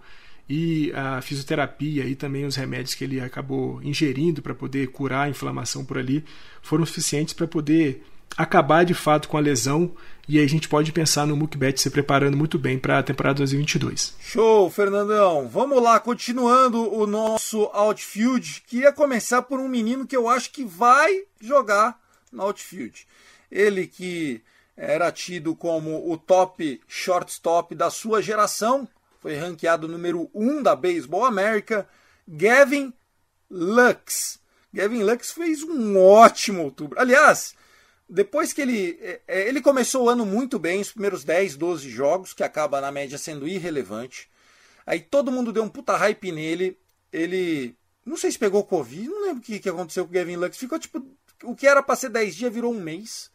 e a fisioterapia e também os remédios que ele acabou ingerindo para poder curar a inflamação por ali foram suficientes para poder acabar de fato com a lesão e aí a gente pode pensar no Mukbet se preparando muito bem para a temporada 2022.
Show, Fernandão. Vamos lá, continuando o nosso outfield. Queria começar por um menino que eu acho que vai jogar no outfield. Ele que era tido como o top shortstop da sua geração, foi ranqueado número 1 um da Baseball América, Gavin Lux. Gavin Lux fez um ótimo outubro. Aliás, depois que ele. É, é, ele começou o ano muito bem, os primeiros 10, 12 jogos, que acaba na média sendo irrelevante. Aí todo mundo deu um puta hype nele. Ele. Não sei se pegou Covid, não lembro o que, que aconteceu com o Gavin Lux. Ficou tipo. O que era para ser 10 dias virou um mês.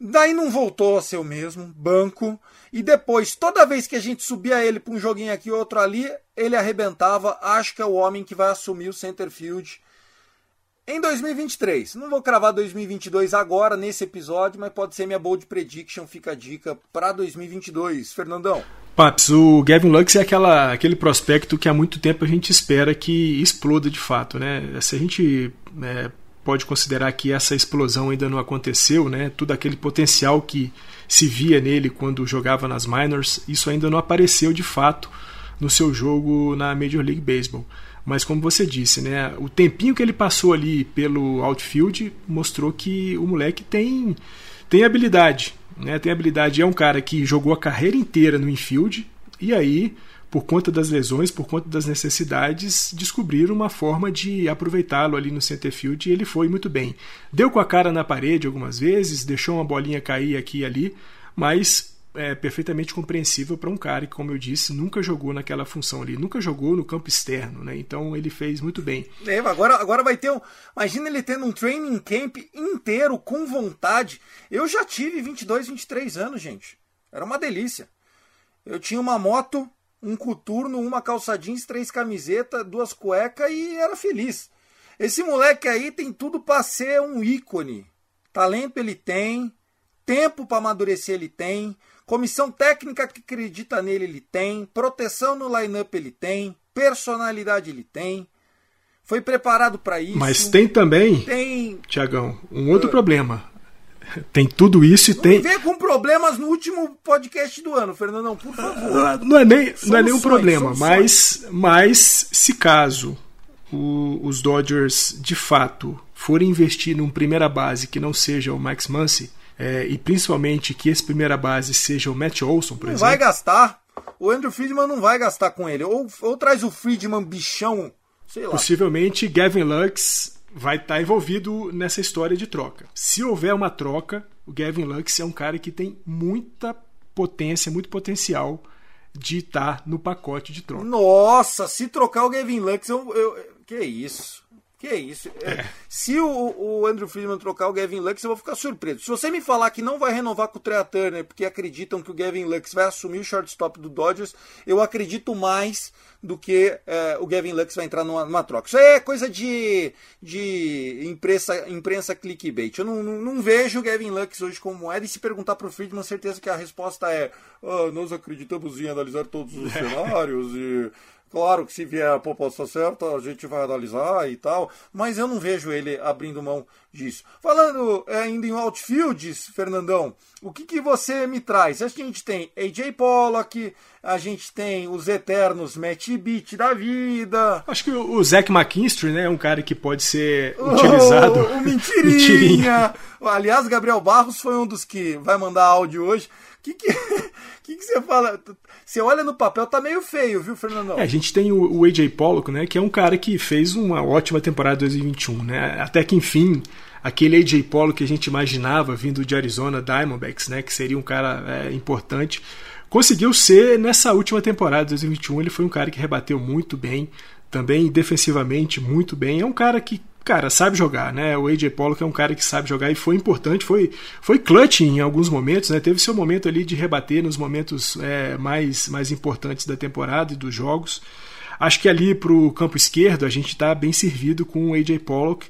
Daí não voltou a ser o mesmo, banco. E depois, toda vez que a gente subia ele para um joguinho aqui outro ali, ele arrebentava. Acho que é o homem que vai assumir o center field em 2023. Não vou cravar 2022 agora nesse episódio, mas pode ser minha bold prediction. Fica a dica para 2022. Fernandão.
Paps, o Gavin Lux é aquela, aquele prospecto que há muito tempo a gente espera que exploda de fato, né? Se a gente é, pode considerar que essa explosão ainda não aconteceu, né? Tudo aquele potencial que se via nele quando jogava nas minors, isso ainda não apareceu de fato no seu jogo na Major League Baseball. Mas como você disse, né, o tempinho que ele passou ali pelo outfield mostrou que o moleque tem, tem habilidade. Né, tem habilidade. É um cara que jogou a carreira inteira no infield e aí por conta das lesões, por conta das necessidades, descobriram uma forma de aproveitá-lo ali no center field e ele foi muito bem. Deu com a cara na parede algumas vezes, deixou uma bolinha cair aqui e ali, mas é perfeitamente compreensível para um cara que, como eu disse, nunca jogou naquela função ali, nunca jogou no campo externo, né? Então ele fez muito bem.
É, agora, agora vai ter um. Imagina ele tendo um training camp inteiro com vontade. Eu já tive 22, 23 anos, gente. Era uma delícia. Eu tinha uma moto um coturno, uma calça jeans, três camisetas, duas cuecas e era feliz. Esse moleque aí tem tudo para ser um ícone. Talento ele tem, tempo para amadurecer ele tem, comissão técnica que acredita nele ele tem, proteção no line-up ele tem, personalidade ele tem. Foi preparado para isso.
Mas tem também,
tem
Tiagão, um outro uh, problema. Tem tudo isso e não tem.
Vem com problemas no último podcast do ano, Fernandão, por favor.
Ah, não é nem, não é nem um problema, mas, mas se caso o, os Dodgers de fato forem investir num primeira base que não seja o Max Muncy, é, e principalmente que esse primeira base seja o Matt Olson, por
não
exemplo.
vai gastar. O Andrew Friedman não vai gastar com ele. Ou, ou traz o Friedman bichão, sei lá.
Possivelmente Gavin Lux vai estar tá envolvido nessa história de troca. Se houver uma troca, o Gavin Lux é um cara que tem muita potência, muito potencial de estar tá no pacote de troca.
Nossa, se trocar o Gavin Lux, eu, eu que isso? Que isso? É. Se o, o, Andrew Friedman trocar o Gavin Lux, eu vou ficar surpreso. Se você me falar que não vai renovar com o Trea Turner porque acreditam que o Gavin Lux vai assumir o shortstop do Dodgers, eu acredito mais do que é, o Gavin Lux vai entrar numa, numa, troca. Isso é coisa de, de imprensa, imprensa clickbait. Eu não, não, não vejo o Gavin Lux hoje como moeda e se perguntar para o Friedman, certeza que a resposta é ah, nós acreditamos em analisar todos os cenários e Claro que se vier a proposta certa, a gente vai analisar e tal, mas eu não vejo ele abrindo mão disso. Falando é, ainda em outfields, Fernandão, o que, que você me traz? A gente tem AJ Pollock, a gente tem os eternos Matt Beat da vida.
Acho que o Zach McKinstry, né, é um cara que pode ser utilizado.
O, o mentirinha. mentirinha. Aliás, Gabriel Barros foi um dos que vai mandar áudio hoje. O que, que, que, que você fala? Você olha no papel, tá meio feio, viu, Fernandão?
É, a gente tem o, o AJ Pollock, né, que é um cara que fez uma ótima temporada 2021, né? Até que enfim, aquele AJ Pollock que a gente imaginava vindo de Arizona Diamondbacks, né, que seria um cara é, importante, conseguiu ser nessa última temporada 2021, ele foi um cara que rebateu muito bem, também defensivamente muito bem. É um cara que cara, sabe jogar, né? O AJ Pollock é um cara que sabe jogar e foi importante, foi, foi clutch em alguns momentos, né? Teve seu momento ali de rebater nos momentos é, mais, mais importantes da temporada e dos jogos. Acho que ali para o campo esquerdo a gente está bem servido com o AJ Pollock.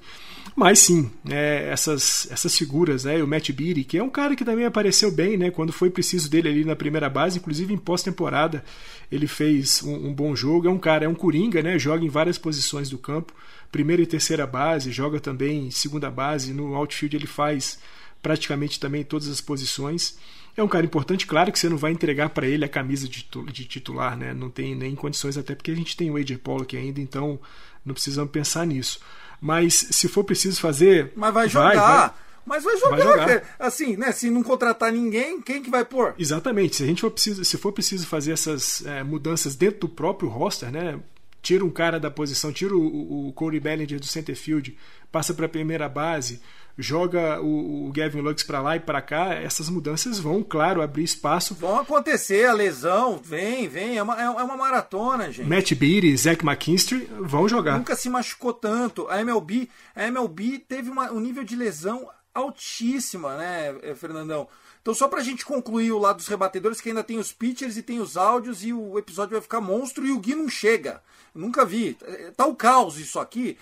Mas sim, é, essas, essas figuras, né, o Matt Beatty, que é um cara que também apareceu bem, né, quando foi preciso dele ali na primeira base, inclusive em pós-temporada ele fez um, um, bom jogo. É um cara, é um coringa, né, joga em várias posições do campo, primeira e terceira base, joga também segunda base, no outfield ele faz praticamente também todas as posições. É um cara importante, claro que você não vai entregar para ele a camisa de, titular, né? Não tem nem condições, até porque a gente tem o AJ Pollock ainda, então não precisamos pensar nisso. Mas se for preciso fazer.
Mas vai jogar. Vai, vai. Mas vai jogar, vai jogar. Assim, né? Se não contratar ninguém, quem que vai pôr?
Exatamente. Se a gente for preciso, se for preciso fazer essas é, mudanças dentro do próprio roster, né? Tira um cara da posição, tira o, o Corey Bellinger do center field, passa para a primeira base, joga o, o Gavin Lux para lá e para cá, essas mudanças vão, claro, abrir espaço.
Vão acontecer, a lesão, vem, vem, é uma, é uma maratona, gente.
Matt Beatty, Zach McKinstry vão jogar.
Nunca se machucou tanto. A MLB, a MLB teve uma, um nível de lesão altíssima, né, eh, Fernandão? Então, só pra gente concluir o lado dos rebatedores, que ainda tem os pitchers e tem os áudios, e o episódio vai ficar monstro e o Gui não chega. nunca vi. Tá o caos isso aqui.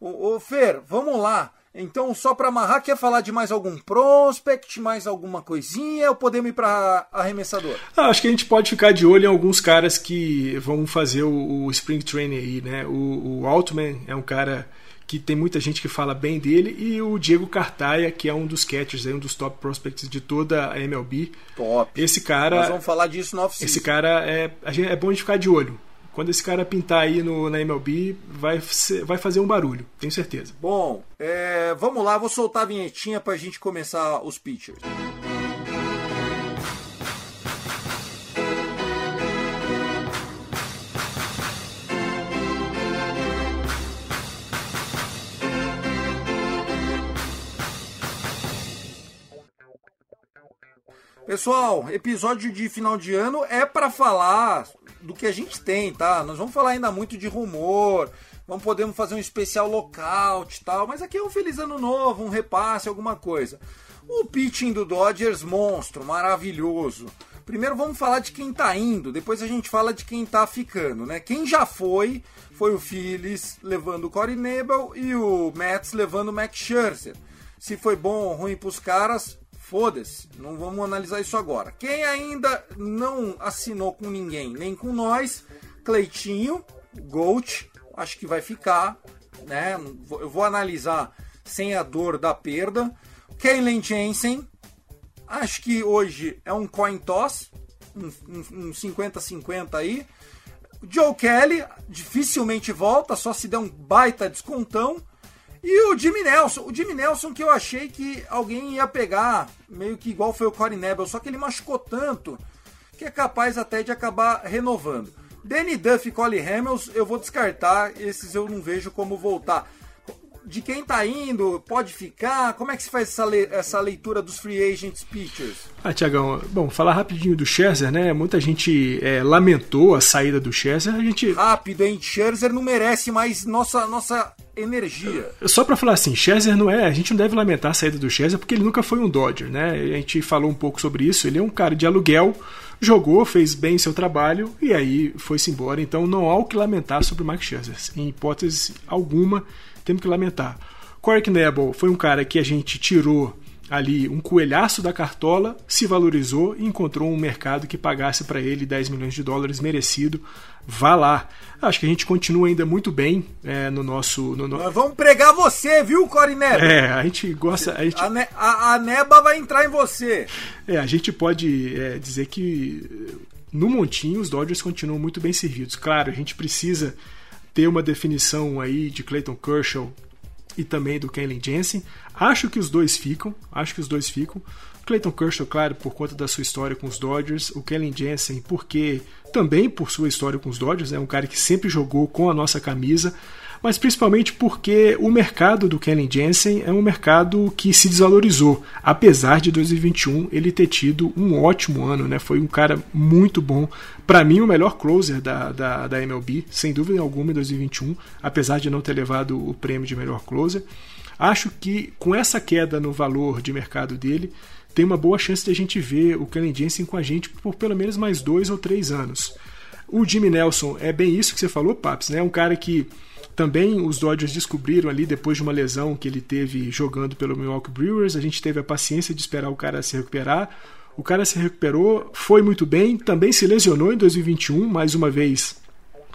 Ô, ô Fer, vamos lá. Então, só para amarrar, quer falar de mais algum prospect, mais alguma coisinha, ou podemos ir para arremessador?
Ah, acho que a gente pode ficar de olho em alguns caras que vão fazer o, o Spring Training aí, né? O, o Altman é um cara que tem muita gente que fala bem dele, e o Diego Cartaia, que é um dos catchers, um dos top prospects de toda a MLB.
Top.
Esse cara.
Nós vamos falar disso no off
Esse cara é, é bom a gente ficar de olho Quando esse cara pintar aí no, na MLB, vai, ser, vai fazer um barulho, tenho certeza.
Bom, é, vamos lá, vou soltar a vinhetinha pra gente começar os pitchers. Pessoal, episódio de final de ano é para falar do que a gente tem, tá? Nós vamos falar ainda muito de rumor, vamos podemos fazer um especial lockout e tal, mas aqui é um feliz ano novo, um repasse, alguma coisa. O pitching do Dodgers monstro, maravilhoso. Primeiro vamos falar de quem tá indo, depois a gente fala de quem tá ficando, né? Quem já foi, foi o Phillies levando o Corey Nebel e o Mets levando o Max Scherzer. Se foi bom ou ruim pros caras, Foda-se, não vamos analisar isso agora. Quem ainda não assinou com ninguém, nem com nós, Cleitinho, Gold, acho que vai ficar, né? Eu vou analisar sem a dor da perda. Kaylen Jensen, acho que hoje é um coin toss, um 50-50 aí. Joe Kelly dificilmente volta, só se der um baita descontão. E o Jimmy Nelson, o Jimmy Nelson que eu achei que alguém ia pegar, meio que igual foi o Corey Nebel, só que ele machucou tanto que é capaz até de acabar renovando. Danny Duff e Colin Hamels eu vou descartar, esses eu não vejo como voltar. De quem tá indo, pode ficar? Como é que se faz essa, le essa leitura dos free agents pitchers?
Ah, Tiagão, bom, falar rapidinho do Scherzer, né? Muita gente é, lamentou a saída do Scherzer. A gente...
Rápido, hein? Scherzer não merece mais nossa, nossa energia.
Só para falar assim, Scherzer não é, a gente não deve lamentar a saída do Scherzer porque ele nunca foi um Dodger, né? A gente falou um pouco sobre isso, ele é um cara de aluguel, jogou, fez bem seu trabalho e aí foi-se embora. Então não há o que lamentar sobre o Mike Scherzer. Em hipótese alguma, temos que lamentar. Corey Knebel foi um cara que a gente tirou ali um coelhaço da cartola, se valorizou e encontrou um mercado que pagasse para ele 10 milhões de dólares merecido. Vá lá. Acho que a gente continua ainda muito bem é, no nosso. No, no...
Nós vamos pregar você, viu, Corinelli?
É, a gente gosta. A, gente...
a, ne a, a neba vai entrar em você.
É, a gente pode é, dizer que no montinho os Dodgers continuam muito bem servidos. Claro, a gente precisa ter uma definição aí de Clayton Kershaw e também do Kenley Jensen. Acho que os dois ficam, acho que os dois ficam. Clayton Kershaw, claro, por conta da sua história com os Dodgers, o Kellen Jensen, porque também por sua história com os Dodgers, é um cara que sempre jogou com a nossa camisa, mas principalmente porque o mercado do Kellen Jensen é um mercado que se desvalorizou, apesar de 2021 ele ter tido um ótimo ano, né? Foi um cara muito bom, para mim o melhor closer da, da, da MLB, sem dúvida alguma em 2021, apesar de não ter levado o prêmio de melhor closer. Acho que com essa queda no valor de mercado dele, tem uma boa chance de a gente ver o Kellen Jensen com a gente por pelo menos mais dois ou três anos. O Jimmy Nelson é bem isso que você falou, Paps, né? Um cara que também os Dodgers descobriram ali depois de uma lesão que ele teve jogando pelo Milwaukee Brewers. A gente teve a paciência de esperar o cara se recuperar. O cara se recuperou, foi muito bem, também se lesionou em 2021, mais uma vez,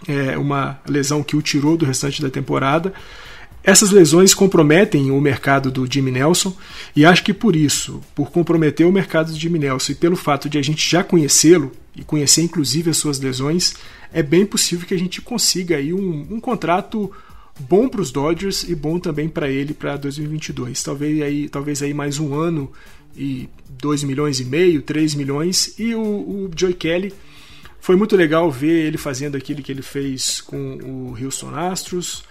é, uma lesão que o tirou do restante da temporada. Essas lesões comprometem o mercado do Jimmy Nelson e acho que por isso, por comprometer o mercado do Jimmy Nelson e pelo fato de a gente já conhecê-lo e conhecer inclusive as suas lesões, é bem possível que a gente consiga aí um, um contrato bom para os Dodgers e bom também para ele para 2022. Talvez aí, talvez aí mais um ano e 2 milhões e meio, 3 milhões e o, o Kelly foi muito legal ver ele fazendo aquilo que ele fez com o Houston Astros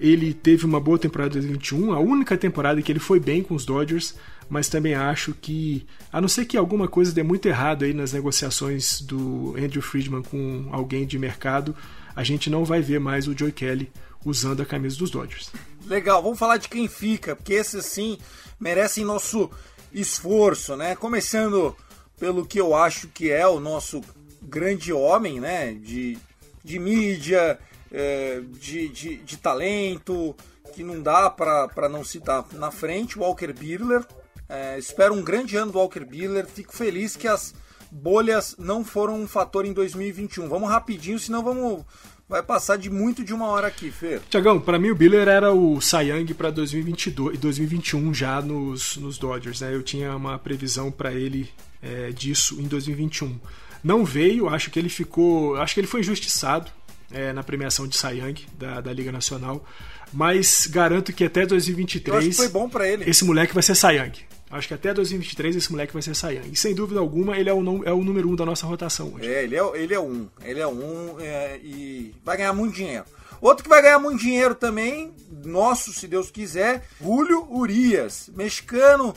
ele teve uma boa temporada de 2021, a única temporada que ele foi bem com os Dodgers, mas também acho que, a não ser que alguma coisa dê muito errado aí nas negociações do Andrew Friedman com alguém de mercado, a gente não vai ver mais o Joey Kelly usando a camisa dos Dodgers.
Legal, vamos falar de quem fica, porque esses sim merecem nosso esforço, né? Começando pelo que eu acho que é o nosso grande homem, né? De, de mídia, é, de, de, de, talento, que não dá para não citar na frente, Walker Buehler. É, espero um grande ano do Walker Buehler. Fico feliz que as bolhas não foram um fator em 2021. Vamos rapidinho, senão vamos vai passar de muito de uma hora aqui, Fer.
Tiagão, para mim o Biller era o Sayang para 2022 e 2021 já nos, nos Dodgers, né? Eu tinha uma previsão para ele é, disso em 2021. Não veio, acho que ele ficou, acho que ele foi injustiçado é, na premiação de Young da, da Liga Nacional, mas garanto que até 2023
Eu acho que foi bom para ele.
esse moleque vai ser Young. Acho que até 2023 esse moleque vai ser Young. E sem dúvida alguma ele é o, é o número um da nossa rotação hoje.
É, ele é, ele é um. Ele é um é, e vai ganhar muito dinheiro. Outro que vai ganhar muito dinheiro também, nosso, se Deus quiser, Julio Urias, mexicano,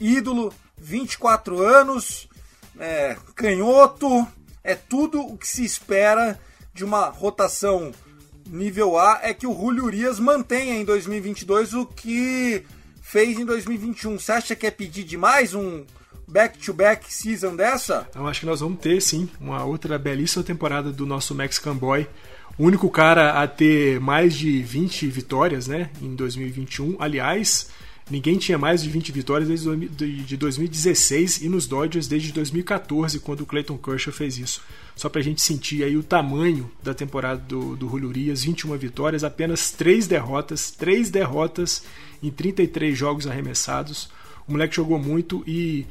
ídolo, 24 anos, é, canhoto, é tudo o que se espera de uma rotação nível A, é que o Julio Urias mantenha em 2022 o que fez em 2021. Você acha que é pedir demais um back-to-back season dessa?
Então acho que nós vamos ter sim uma outra belíssima temporada do nosso Mexican Boy. O único cara a ter mais de 20 vitórias né, em 2021. Aliás, ninguém tinha mais de 20 vitórias desde de de 2016 e nos Dodgers desde 2014, quando o Clayton Kershaw fez isso. Só pra gente sentir aí o tamanho da temporada do, do Julio Urias, 21 vitórias, apenas 3 derrotas, 3 derrotas em 33 jogos arremessados. O moleque jogou muito e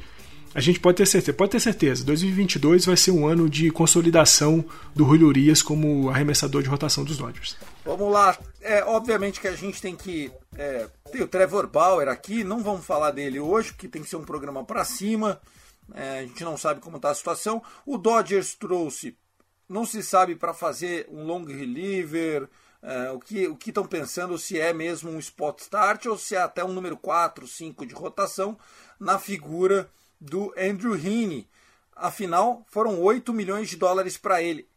a gente pode ter certeza, pode ter certeza, 2022 vai ser um ano de consolidação do Julio como arremessador de rotação dos Dodgers.
Vamos lá. É, obviamente que a gente tem que. É, tem o Trevor Bauer aqui, não vamos falar dele hoje, porque tem que ser um programa para cima. É, a gente não sabe como está a situação. O Dodgers trouxe, não se sabe para fazer um long reliever. é, o que o estão pensando se é mesmo um spot start ou se é até um número 4, 5 de rotação na figura do Andrew Heaney. Afinal, foram 8 milhões de dólares para ele.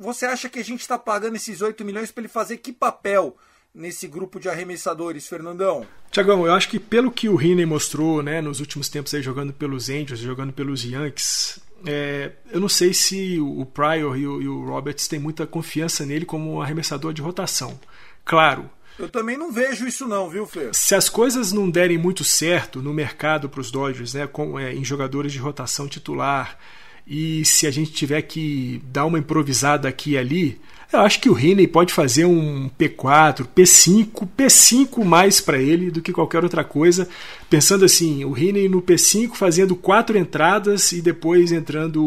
Você acha que a gente está pagando esses 8 milhões para ele fazer que papel nesse grupo de arremessadores, Fernandão?
Tiagão, eu acho que pelo que o Heaney mostrou né, nos últimos tempos aí jogando pelos Angels, jogando pelos Yankees, é, eu não sei se o Pryor e o, e o Roberts têm muita confiança nele como arremessador de rotação. Claro,
Eu também não vejo isso não, viu, Fer?
se as coisas não derem muito certo no mercado para os Dodgers, né, com, é, em jogadores de rotação titular, e se a gente tiver que dar uma improvisada aqui e ali, eu acho que o Heaney pode fazer um P4, P5, P5 mais para ele do que qualquer outra coisa. Pensando assim, o Heaney no P5 fazendo quatro entradas e depois entrando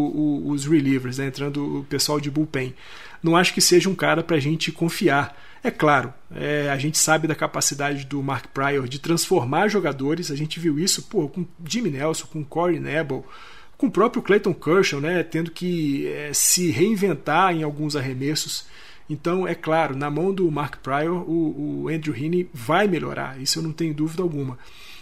os relievers, né, entrando o pessoal de bullpen. Não acho que seja um cara para a gente confiar. É claro, é, a gente sabe da capacidade do Mark Pryor de transformar jogadores. A gente viu isso pô, com Jimmy Nelson, com Corey Nebel, com o próprio Clayton Kershaw, né, tendo que é, se reinventar em alguns arremessos. Então, é claro, na mão do Mark Pryor, o, o Andrew Heaney vai melhorar, isso eu não tenho dúvida alguma.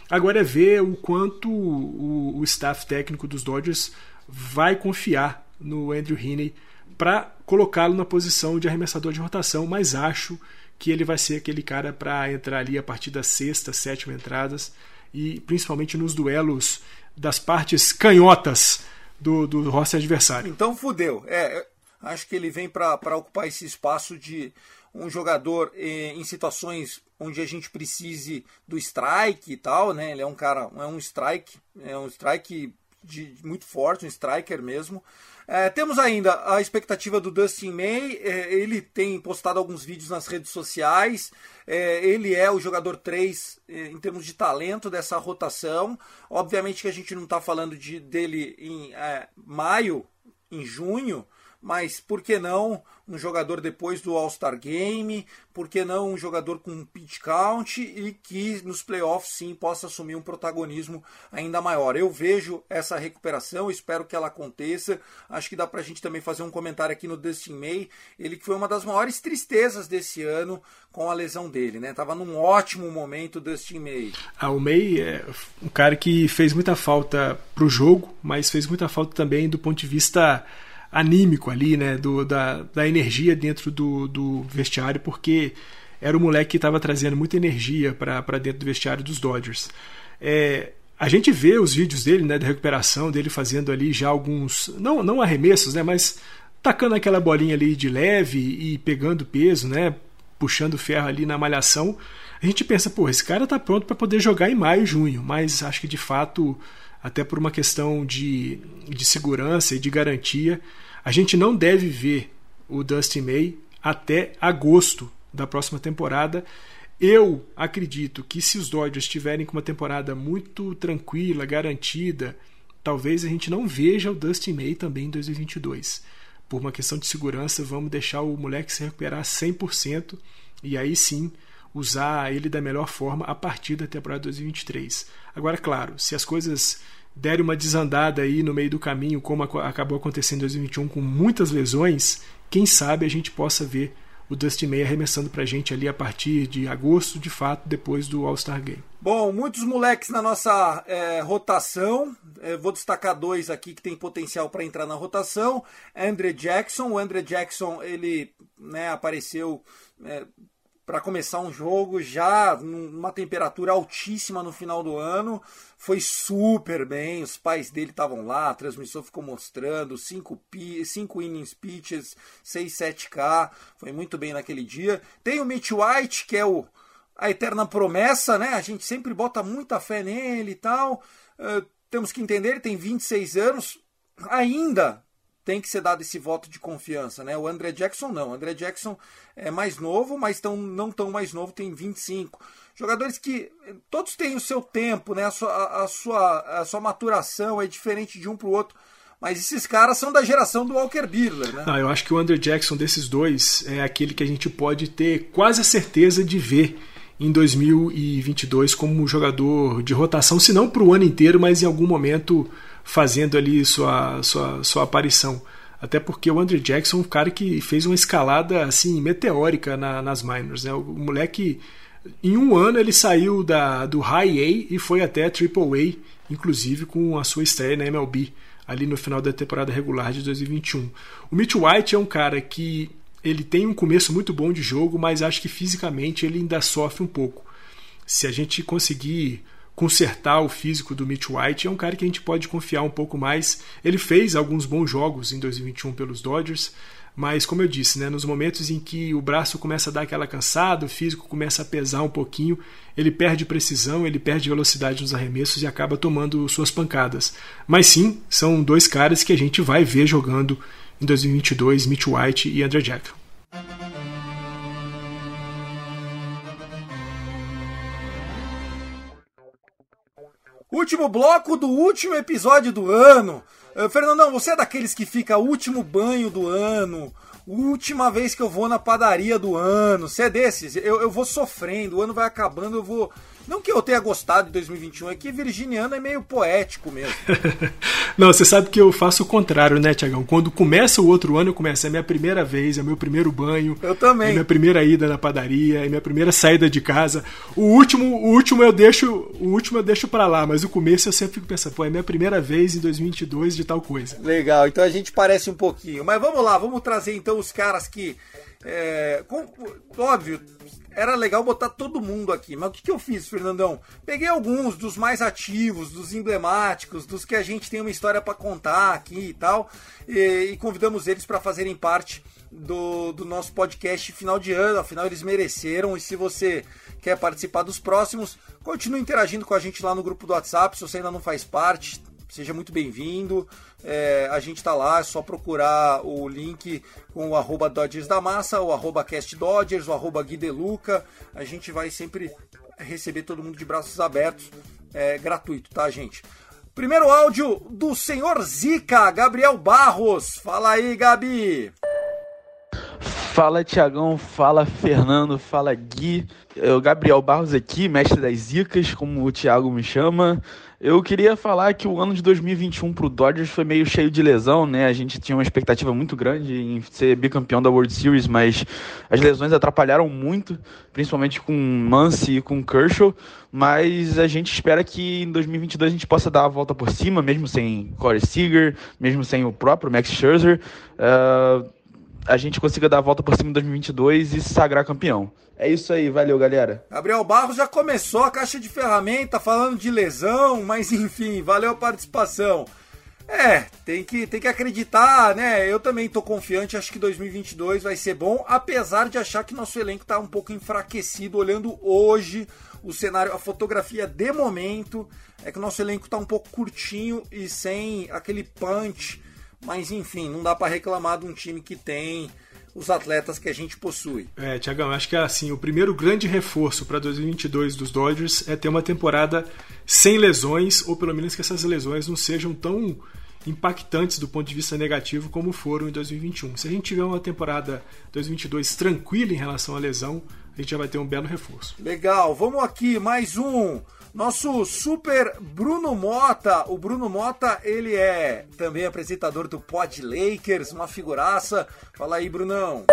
Agora é ver o quanto o, o staff técnico dos Dodgers vai confiar no Andrew Heaney para colocá-lo na posição de arremessador de rotação, mas acho que ele vai ser aquele cara para entrar ali a partir da sexta, sétima entradas e principalmente nos duelos das partes canhotas do, do roster adversário.
Então fudeu. É, acho que ele vem para ocupar esse espaço de um jogador eh, em situações onde a gente precise do strike e tal, né? Ele é um cara, é um strike, é um strike de, muito forte, um striker mesmo. É, temos ainda a expectativa do Dustin May. é, ele tem postado alguns vídeos nas redes sociais. é, ele é o jogador 3 é, em termos de talento dessa rotação. Obviamente que a gente não está falando de, dele em é, maio, em junho, mas por que não um jogador depois do All-Star Game? Por que não um jogador com pitch count e que nos playoffs sim possa assumir um protagonismo ainda maior? Eu vejo essa recuperação, espero que ela aconteça. Acho que dá pra gente também fazer um comentário aqui no Dustin May, ele que foi uma das maiores tristezas desse ano com a lesão dele, né? Tava num ótimo momento o Dustin May.
Ah, o May é um cara que fez muita falta pro jogo, mas fez muita falta também do ponto de vista anímico ali, né? Do, da, da energia dentro do, do vestiário, porque era o moleque que estava trazendo muita energia para dentro do vestiário dos Dodgers. É, a gente vê os vídeos dele, né, da recuperação, dele fazendo ali já alguns, não, não arremessos, né, mas tacando aquela bolinha ali de leve e pegando peso, né, puxando ferro ali na malhação. A gente pensa, pô, esse cara tá pronto para poder jogar em maio, junho, mas acho que de fato, até por uma questão de, de segurança e de garantia, a gente não deve ver o Dustin May até agosto da próxima temporada. Eu acredito que se os Dodgers estiverem com uma temporada muito tranquila, garantida, talvez a gente não veja o Dustin May também em 2022. por uma questão de segurança, vamos deixar o moleque se recuperar 100% e aí sim usar ele da melhor forma a partir da temporada 2023. Agora, claro, se as coisas derem uma desandada aí no meio do caminho, como acabou acontecendo em 2021 com muitas lesões, quem sabe a gente possa ver o Dusty May arremessando pra gente ali a partir de agosto, de fato, depois do All-Star Game.
Bom, muitos moleques na nossa é, rotação. É, vou destacar dois aqui que tem potencial para entrar na rotação. Andre Jackson. O Andre Jackson ele né, apareceu é, para começar um jogo já numa temperatura altíssima no final do ano. Foi super bem, os pais dele estavam lá, a transmissão ficou mostrando 5 cinco innings pitches, 6, 7K. Foi muito bem naquele dia. Tem o Mitch White, que é o, a eterna promessa, né? A gente sempre bota muita fé nele e tal. Uh, temos que entender, ele tem 26 anos, ainda tem que ser dado esse voto de confiança, né? O André Jackson não. O André Jackson é mais novo, mas tão, não tão mais novo, tem 25. Jogadores que todos têm o seu tempo, né? A sua, a, sua, a sua maturação é diferente de um para o outro. Mas esses caras são da geração do Walker Buehler, né?
Ah, eu acho que o André Jackson desses dois é aquele que a gente pode ter quase a certeza de ver em 2022 como jogador de rotação, se não para o ano inteiro, mas em algum momento fazendo ali sua, sua, sua aparição. Até porque o Andrew Jackson é um cara que fez uma escalada assim meteórica na, nas minors. Né? O moleque, em um ano, ele saiu da, do High A e foi até a Triple A, inclusive com a sua estreia na MLB, ali no final da temporada regular de 2021. O Mitch White é um cara que ele tem um começo muito bom de jogo, mas acho que fisicamente ele ainda sofre um pouco. Se a gente conseguir consertar o físico do Mitch White. É um cara que a gente pode confiar um pouco mais. Ele fez alguns bons jogos em 2021 pelos Dodgers, mas como eu disse, né, nos momentos em que o braço começa a dar aquela cansada, o físico começa a pesar um pouquinho, ele perde precisão, ele perde velocidade nos arremessos e acaba tomando suas pancadas. Mas sim, são dois caras que a gente vai ver jogando em 2022, Mitch White e Andrew Jackson.
Último bloco do último episódio do ano. Uh, Fernandão, você é daqueles que fica último banho do ano, última vez que eu vou na padaria do ano. Você é desses? Eu, eu vou sofrendo, o ano vai acabando, eu vou não que eu tenha gostado de 2021, é que Virginiano é meio poético mesmo.
Não, você sabe que eu faço o contrário, né, Tiagão? Quando começa o outro ano, eu começo. É minha primeira vez, é meu primeiro banho.
Eu também.
É minha primeira ida na padaria, é minha primeira saída de casa. O último, o último eu deixo, o último eu deixo para lá, mas o começo eu sempre fico pensando, pô, é minha primeira vez em 2022 de tal coisa.
Legal, então a gente parece um pouquinho. Mas vamos lá, vamos trazer então os caras que é, com, óbvio, era legal botar todo mundo aqui. Mas o que, que eu fiz, Fernandão? Peguei alguns dos mais ativos, dos emblemáticos, dos que a gente tem uma história para contar aqui e tal, e, e convidamos eles para fazerem parte do, do nosso podcast final de ano. Afinal, eles mereceram. E se você quer participar dos próximos, continue interagindo com a gente lá no grupo do WhatsApp. Se você ainda não faz parte, seja muito bem-vindo. É, a gente está lá, é só procurar o link com o arroba Dodgers da Massa, o arroba Cast Dodgers, o arroba Gui Deluca. A gente vai sempre receber todo mundo de braços abertos, é gratuito, tá, gente? Primeiro áudio do senhor Zica, Gabriel Barros. Fala aí, Gabi.
Fala Tiagão, fala Fernando, fala Gui. Eu, Gabriel Barros aqui, mestre das Zicas, como o Thiago me chama. Eu queria falar que o ano de 2021 para o Dodgers foi meio cheio de lesão, né? A gente tinha uma expectativa muito grande em ser bicampeão da World Series, mas as lesões atrapalharam muito, principalmente com Muncy e com Kershaw. Mas a gente espera que em 2022 a gente possa dar a volta por cima, mesmo sem Corey Seager, mesmo sem o próprio Max Scherzer. Uh, a gente consiga dar a volta por cima em 2022 e se sagrar campeão. É isso aí, valeu galera.
Gabriel Barros já começou a caixa de ferramenta falando de lesão, mas enfim, valeu a participação. É, tem que, tem que acreditar, né? Eu também tô confiante, acho que 2022 vai ser bom, apesar de achar que nosso elenco tá um pouco enfraquecido, olhando hoje o cenário, a fotografia de momento, é que o nosso elenco tá um pouco curtinho e sem aquele punch, mas enfim, não dá para reclamar de um time que tem os atletas que a gente possui.
É, Tiagão, acho que é assim, o primeiro grande reforço para 2022 dos Dodgers é ter uma temporada sem lesões, ou pelo menos que essas lesões não sejam tão impactantes do ponto de vista negativo como foram em 2021. Se a gente tiver uma temporada 2022 tranquila em relação à lesão, a gente já vai ter um belo reforço.
Legal, vamos aqui, mais um. Nosso super Bruno Mota. O Bruno Mota, ele é também apresentador do Pod Lakers, uma figuraça. Fala aí, Brunão.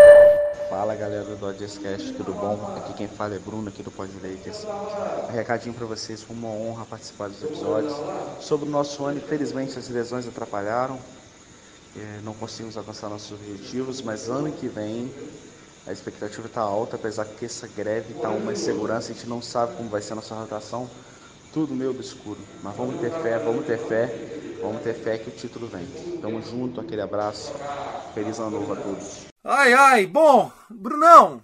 Fala galera do Dodgers Cast, tudo bom? Aqui quem fala é Bruno, aqui do Pod Lakers. Recadinho para vocês, foi uma honra participar dos episódios. Sobre o nosso ano, infelizmente as lesões atrapalharam, é, não conseguimos alcançar nossos objetivos, mas ano que vem a expectativa está alta, apesar que essa greve está uma insegurança, a gente não sabe como vai ser a nossa rotação, tudo meio obscuro. Mas vamos ter fé, vamos ter fé, vamos ter fé que o título vem. Tamo junto, aquele abraço, feliz ano novo a todos.
Ai, ai, bom, Brunão,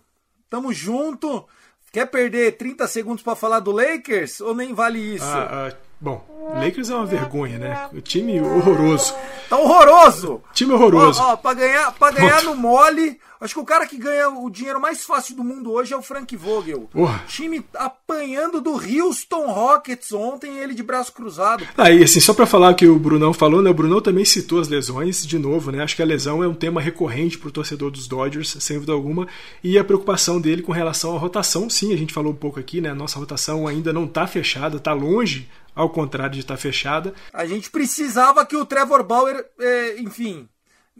tamo junto. Quer perder 30 segundos para falar do Lakers ou nem vale isso?
Ah, ah, bom, Lakers é uma vergonha, né? O time horroroso.
Tá horroroso!
Time horroroso.
Ó, ó, pra ganhar, pra ganhar no mole, acho que o cara que ganha o dinheiro mais fácil do mundo hoje é o Frank Vogel.
Porra.
Time apanhando do Houston Rockets ontem, ele de braço cruzado.
Ah, e assim, só pra falar o que o Brunão falou, né? O Brunão também citou as lesões, de novo, né? Acho que a lesão é um tema recorrente pro torcedor dos Dodgers, sem dúvida alguma. E a preocupação dele com relação à rotação, sim, a gente falou um pouco aqui, né? A nossa rotação ainda não tá fechada, tá longe ao contrário de estar fechada.
A gente precisava que o Trevor Bauer, é, enfim,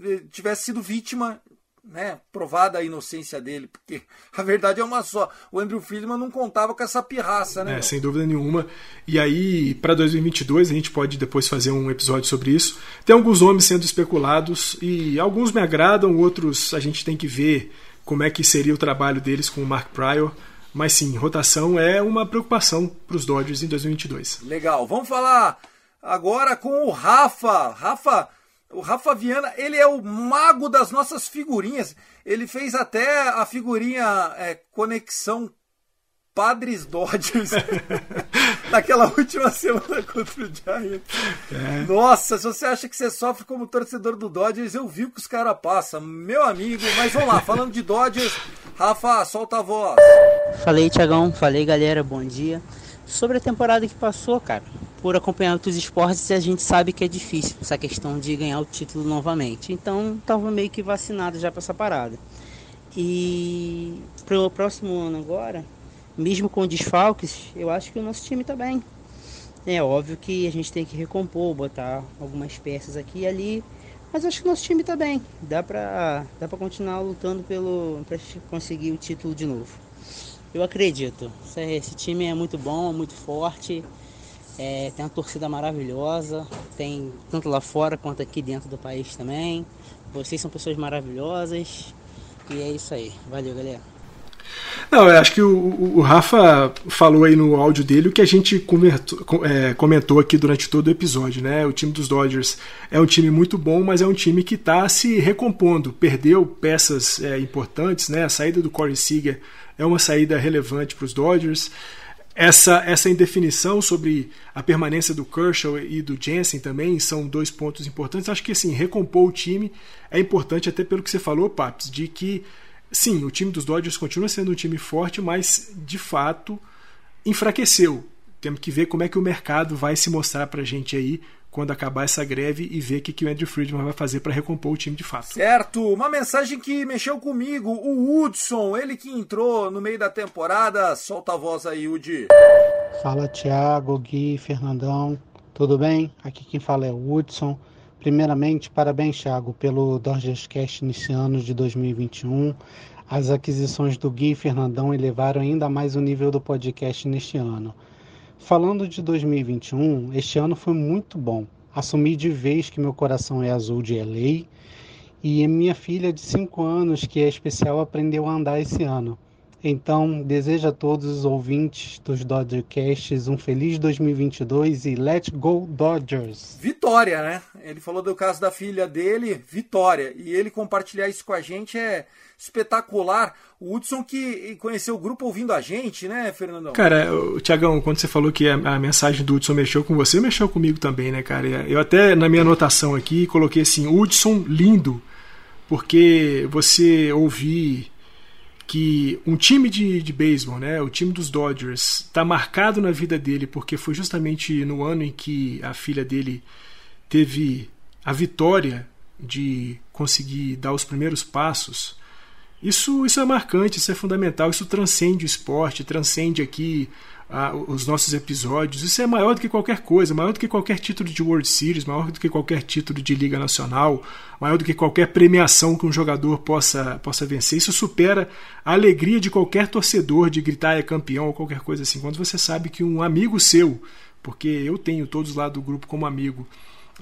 é, tivesse sido vítima, né, provada a inocência dele, porque a verdade é uma só. O Andrew Friedman não contava com essa pirraça, né?
É, sem dúvida nenhuma. E aí, para 2022, a gente pode depois fazer um episódio sobre isso. Tem alguns nomes sendo especulados e alguns me agradam, outros a gente tem que ver como é que seria o trabalho deles com o Mark Pryor. Mas sim, rotação é uma preocupação para os Dodgers em 2022.
Legal, vamos falar agora com o Rafa. Rafa, o Rafa Viana, ele é o mago das nossas figurinhas. Ele fez até a figurinha é, Conexão Padres Dodgers naquela última semana contra o Giants. É. Nossa, se você acha que você sofre como torcedor do Dodgers, eu vi o que os caras passam. Meu amigo, mas vamos lá, falando de Dodgers, Rafa, solta a voz.
Falei, Tiagão, falei, galera, bom dia. Sobre a temporada que passou, cara, por acompanhar outros esportes, a gente sabe que é difícil essa questão de ganhar o título novamente. Então, tava meio que vacinado já para essa parada. E pro próximo ano agora, mesmo com desfalques, eu acho que o nosso time está bem. É óbvio que a gente tem que recompor, botar algumas peças aqui e ali, mas acho que o nosso time está bem. Dá para dá para continuar lutando pelo para conseguir o título de novo. Eu acredito. Esse time é muito bom, muito forte. É, tem uma torcida maravilhosa, tem tanto lá fora quanto aqui dentro do país também. Vocês são pessoas maravilhosas. E é isso aí. Valeu, galera.
Não, eu acho que o, o, Rafa falou aí no áudio dele o que a gente comentou, é, comentou aqui durante todo o episódio, né? O time dos Dodgers é um time muito bom, mas é um time que está se recompondo. Perdeu peças é, importantes, né? A saída do Corey Seager é uma saída relevante para os Dodgers. Essa, essa indefinição sobre a permanência do Kershaw e do Jensen também são dois pontos importantes. Acho que assim, recompor o time é importante até pelo que você falou, Paps, de que sim, o time dos Dodgers continua sendo um time forte, mas de fato enfraqueceu. Temos que ver como é que o mercado vai se mostrar para a gente aí quando acabar essa greve e ver o que, que o Andrew Friedman vai fazer para recompor o time de fato.
Certo, uma mensagem que mexeu comigo, o Hudson, ele que entrou no meio da temporada, solta a voz aí, Udi.
Fala Thiago, Gui, Fernandão, tudo bem? Aqui quem fala é o Hudson. Primeiramente, parabéns, Thiago, pelo Dodgers Cast nesse ano de 2021. As aquisições do Gui e Fernandão elevaram ainda mais o nível do podcast neste ano. Falando de 2021, este ano foi muito bom. Assumi de vez que meu coração é azul de LA e minha filha de 5 anos, que é especial, aprendeu a andar esse ano. Então, desejo a todos os ouvintes dos Dodgercasts um feliz 2022 e let's go Dodgers!
Vitória, né? Ele falou do caso da filha dele, vitória. E ele compartilhar isso com a gente é espetacular. O Hudson que conheceu o grupo ouvindo a gente, né, Fernandão?
Cara, Tiagão, quando você falou que a, mensagem do Hudson mexeu com você, mexeu comigo também, né, cara? Eu até na minha anotação aqui coloquei assim, Hudson lindo, porque você ouvir que um time de, de beisebol, né, o time dos Dodgers, está marcado na vida dele porque foi justamente no ano em que a filha dele teve a vitória de conseguir dar os primeiros passos, isso, isso é marcante, isso é fundamental, isso transcende o esporte, transcende aqui ah, os nossos episódios. Isso é maior do que qualquer coisa, maior do que qualquer título de World Series, maior do que qualquer título de Liga Nacional, maior do que qualquer premiação que um jogador possa, possa vencer. Isso supera a alegria de qualquer torcedor de gritar é campeão ou qualquer coisa assim. Quando você sabe que um amigo seu, porque eu tenho todos lá do grupo como amigo,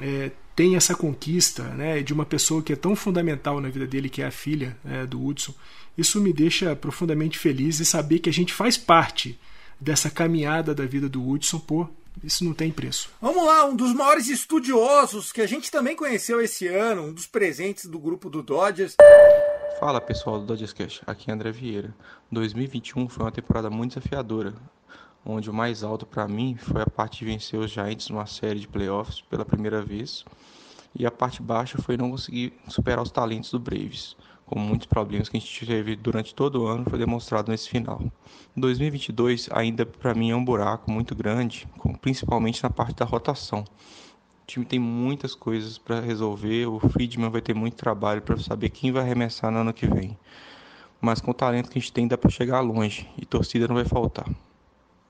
é, tem essa conquista né, de uma pessoa que é tão fundamental na vida dele, que é a filha né, do Hudson, isso me deixa profundamente feliz e saber que a gente faz parte dessa caminhada da vida do Hudson, pô, isso não tem preço.
Vamos lá, um dos maiores estudiosos que a gente também conheceu esse ano, um dos presentes do grupo do Dodgers.
Fala pessoal do Dodgers Cash, aqui é André Vieira. 2021 foi uma temporada muito desafiadora, onde o mais alto para mim foi a parte de vencer os Giants numa série de playoffs pela primeira vez, e a parte baixa foi não conseguir superar os talentos do Braves com muitos problemas que a gente teve durante todo o ano, foi demonstrado nesse final. 2022 ainda para mim é um buraco muito grande, principalmente na parte da rotação. O time tem muitas coisas para resolver, o Friedman vai ter muito trabalho para saber quem vai arremessar no ano que vem. Mas com o talento que a gente tem dá para chegar longe e torcida não vai faltar.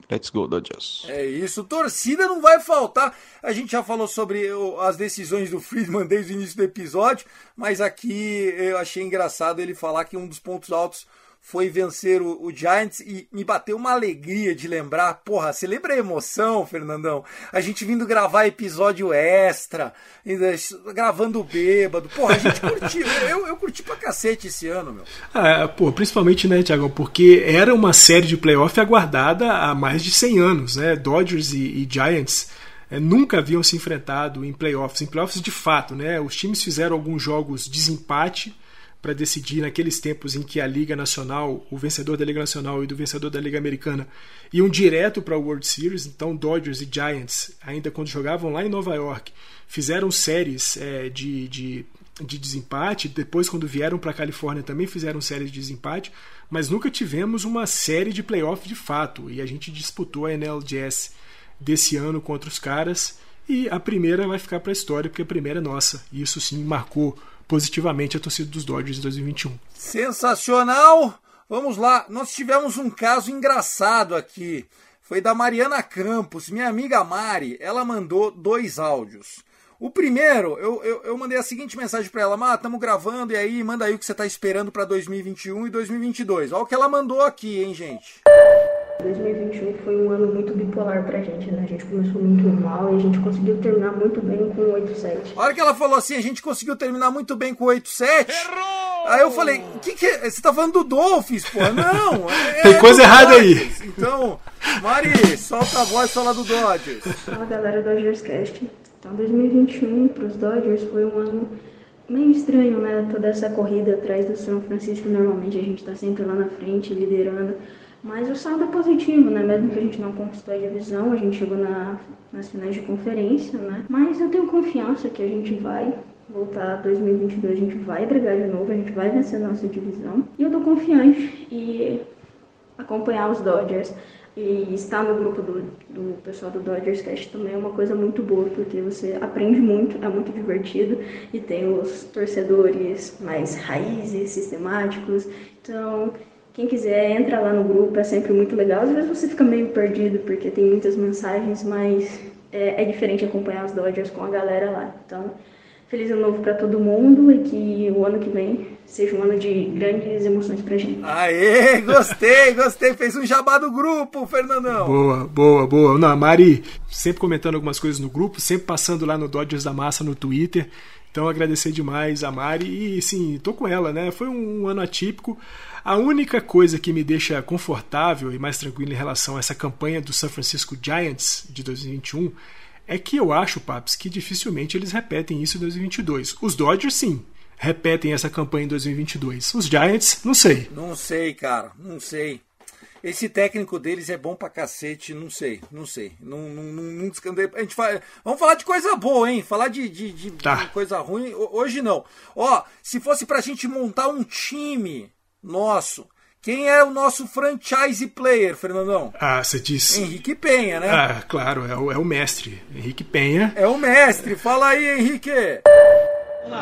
Let's go, Dodgers.
É isso, torcida não vai faltar. A gente já falou sobre as decisões do Friedman desde o início do episódio, mas aqui eu achei engraçado ele falar que um dos pontos altos foi vencer o, o, Giants e me bateu uma alegria de lembrar. Porra, você lembra a emoção, Fernandão? A gente vindo gravar episódio extra, ainda gravando bêbado. Porra, a gente curtiu. eu, eu curti pra cacete esse ano, meu.
Ah, pô, principalmente, né, Tiagão? Porque era uma série de playoff aguardada há mais de 100 anos, né? Dodgers e, e Giants. É, nunca haviam se enfrentado em playoffs, em playoffs de fato, né? Os times fizeram alguns jogos desempate, para decidir naqueles tempos em que a Liga Nacional, o vencedor da Liga Nacional e do vencedor da Liga Americana iam direto para a World Series. Então, Dodgers e Giants, ainda quando jogavam lá em Nova York, fizeram séries é, de, de, de desempate. Depois, quando vieram para a Califórnia, também fizeram séries de desempate. Mas nunca tivemos uma série de playoff de fato. E a gente disputou a NLGS desse ano contra os caras. E a primeira vai ficar para a história, porque a primeira é nossa. Isso sim marcou positivamente a torcida dos Dodgers em 2021.
Sensacional! Vamos lá, nós tivemos um caso engraçado aqui. Foi da Mariana Campos, minha amiga Mari. Ela mandou dois áudios. O primeiro, eu, eu, eu mandei a seguinte mensagem para ela: Má, estamos gravando, e aí, manda aí o que você está esperando para 2021 e 2022. Olha o que ela mandou aqui, hein, gente.
2021 foi um ano muito bipolar pra gente, né? A gente começou muito mal e a gente conseguiu terminar muito bem com o 8-7.
A hora que ela falou assim, a gente conseguiu terminar muito bem com o 8-7. Aí eu falei, o que, que é? Você tá falando do Dolphins, pô? Não!
É, Tem coisa errada aí.
Então, Mari, solta a voz e fala do Dodgers.
Fala galera do Dodgers Cast. Então, 2021 pros Dodgers foi um ano meio estranho, né? Toda essa corrida atrás do São Francisco. Normalmente a gente tá sempre lá na frente, liderando. Mas o saldo é positivo, né? Mesmo que a gente não conquistou a divisão, a gente chegou na, nas finais de conferência, né? Mas eu tenho confiança que a gente vai voltar 2022, a gente vai brigar de novo, a gente vai vencer a nossa divisão. E eu tô confiante e acompanhar os Dodgers e estar no grupo do, do pessoal do Dodgers Cast também é uma coisa muito boa, porque você aprende muito, é muito divertido e tem os torcedores mais raízes, sistemáticos. Então, quem quiser, entra lá no grupo, é sempre muito legal. Às vezes você fica meio perdido porque tem muitas mensagens, mas é, é diferente acompanhar os Dodgers com a galera lá. Então, feliz ano novo para todo mundo e que o ano que vem seja um ano de grandes emoções pra gente.
Aê, gostei, gostei. Fez um jabá do grupo, Fernandão.
Boa, boa, boa. Não, Mari sempre comentando algumas coisas no grupo, sempre passando lá no Dodgers da Massa no Twitter. Então agradecer demais a Mari e sim, tô com ela, né? Foi um ano atípico. A única coisa que me deixa confortável e mais tranquilo em relação a essa campanha do San Francisco Giants de 2021 é que eu acho, Paps, que dificilmente eles repetem isso em 2022. Os Dodgers, sim, repetem essa campanha em 2022. Os Giants, não sei.
Não sei, cara, não sei. Esse técnico deles é bom pra cacete, não sei, não sei. Não, não, não, não a gente fala, Vamos falar de coisa boa, hein? Falar de, de, de, tá. de coisa ruim, hoje não. Ó, se fosse pra gente montar um time nosso Quem é o nosso franchise player, Fernandão?
Ah, você disse.
Henrique Penha, né?
Ah, claro, é o, é o mestre. Henrique Penha.
É o mestre. Fala aí, Henrique.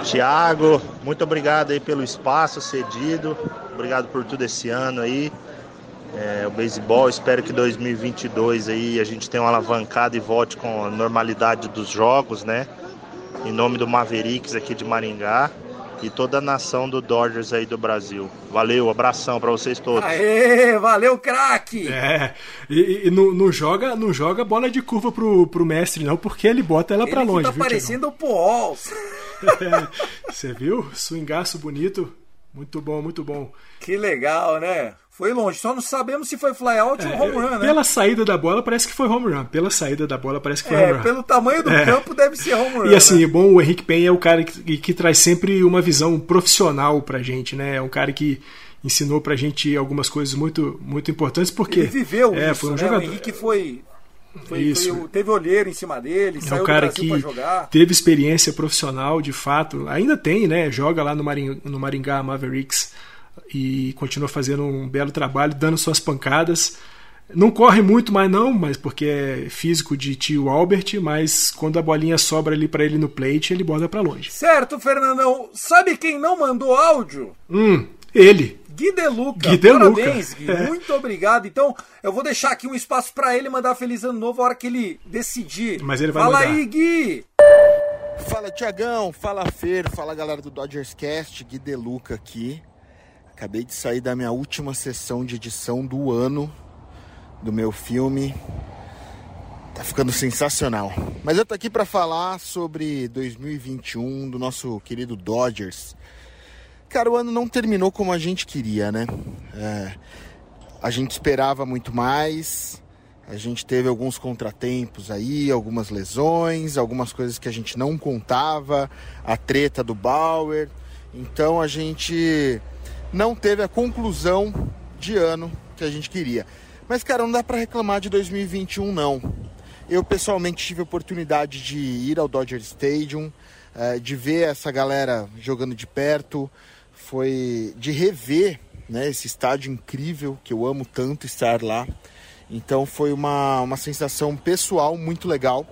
Tiago, muito obrigado aí pelo espaço cedido. Obrigado por tudo esse ano aí. É, o beisebol, espero que 2022 aí a gente tenha uma alavancada e volte com a normalidade dos jogos, né? Em nome do Mavericks aqui de Maringá e toda a nação do Dodgers aí do Brasil. Valeu, abração para vocês todos.
Aê, valeu, craque!
É, e, e não, não, joga, não joga bola de curva pro, pro mestre, não, porque ele bota ela para longe.
Tá
viu,
parecendo o Pujols.
Você é, viu? Swingaço bonito. Muito bom, muito bom.
Que legal, né? Foi longe. Só não sabemos se foi flyout é, ou home run, né?
Pela saída da bola parece que foi home run. Pela saída da bola parece que foi
é,
home run.
Pelo tamanho do é. campo deve ser home run.
E assim,
né?
bom, o Henrique Penha é o cara que, que traz sempre uma visão profissional pra gente, né? É um cara que ensinou pra gente algumas coisas muito, muito importantes, porque.
Ele viveu
é,
isso,
foi um
né?
jogador.
O Henrique foi foi, Isso. Foi, teve olheiro em cima dele, é saiu
um cara que teve experiência profissional, de fato. Ainda tem, né? Joga lá no, Maring, no Maringá Mavericks e continua fazendo um belo trabalho, dando suas pancadas. Não corre muito mais não, mas porque é físico de tio Albert, mas quando a bolinha sobra ali para ele no plate, ele bota para longe.
Certo, Fernandão. Sabe quem não mandou áudio?
Hum, ele.
Gui Deluca.
Gui Deluca.
Parabéns, Gui. É. Muito obrigado. Então, eu vou deixar aqui um espaço para ele mandar feliz ano novo a hora que ele decidir.
Mas ele vai
Fala
mandar.
aí, Gui.
Fala, Tiagão. Fala, Fer. Fala, galera do Dodgers Cast. Gui Deluca aqui. Acabei de sair da minha última sessão de edição do ano do meu filme. Tá ficando sensacional. Mas eu tô aqui para falar sobre 2021 do nosso querido Dodgers. Cara, o ano não terminou como a gente queria, né? É, a gente esperava muito mais. A gente teve alguns contratempos aí, algumas lesões, algumas coisas que a gente não contava, a treta do Bauer. Então a gente não teve a conclusão de ano que a gente queria. Mas, cara, não dá para reclamar de 2021, não. Eu pessoalmente tive a oportunidade de ir ao Dodger Stadium, é, de ver essa galera jogando de perto, foi de rever né, esse estádio incrível que eu amo tanto estar lá. Então foi uma, uma sensação pessoal muito legal.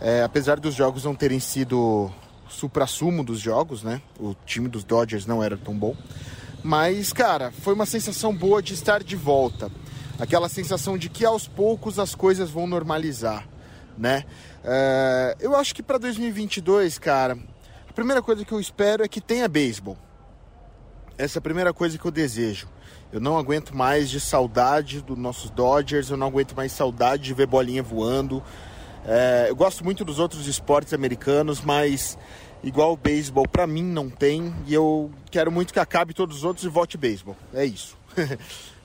É, apesar dos jogos não terem sido supra-sumo dos jogos, né? O time dos Dodgers não era tão bom. Mas, cara, foi uma sensação boa de estar de volta. Aquela sensação de que aos poucos as coisas vão normalizar, né? É, eu acho que para 2022, cara, a primeira coisa que eu espero é que tenha beisebol. Essa é a primeira coisa que eu desejo. Eu não aguento mais de saudade dos nossos Dodgers, eu não aguento mais saudade de ver bolinha voando. É, eu gosto muito dos outros esportes americanos, mas igual o beisebol para mim não tem e eu quero muito que acabe todos os outros e volte beisebol. É isso.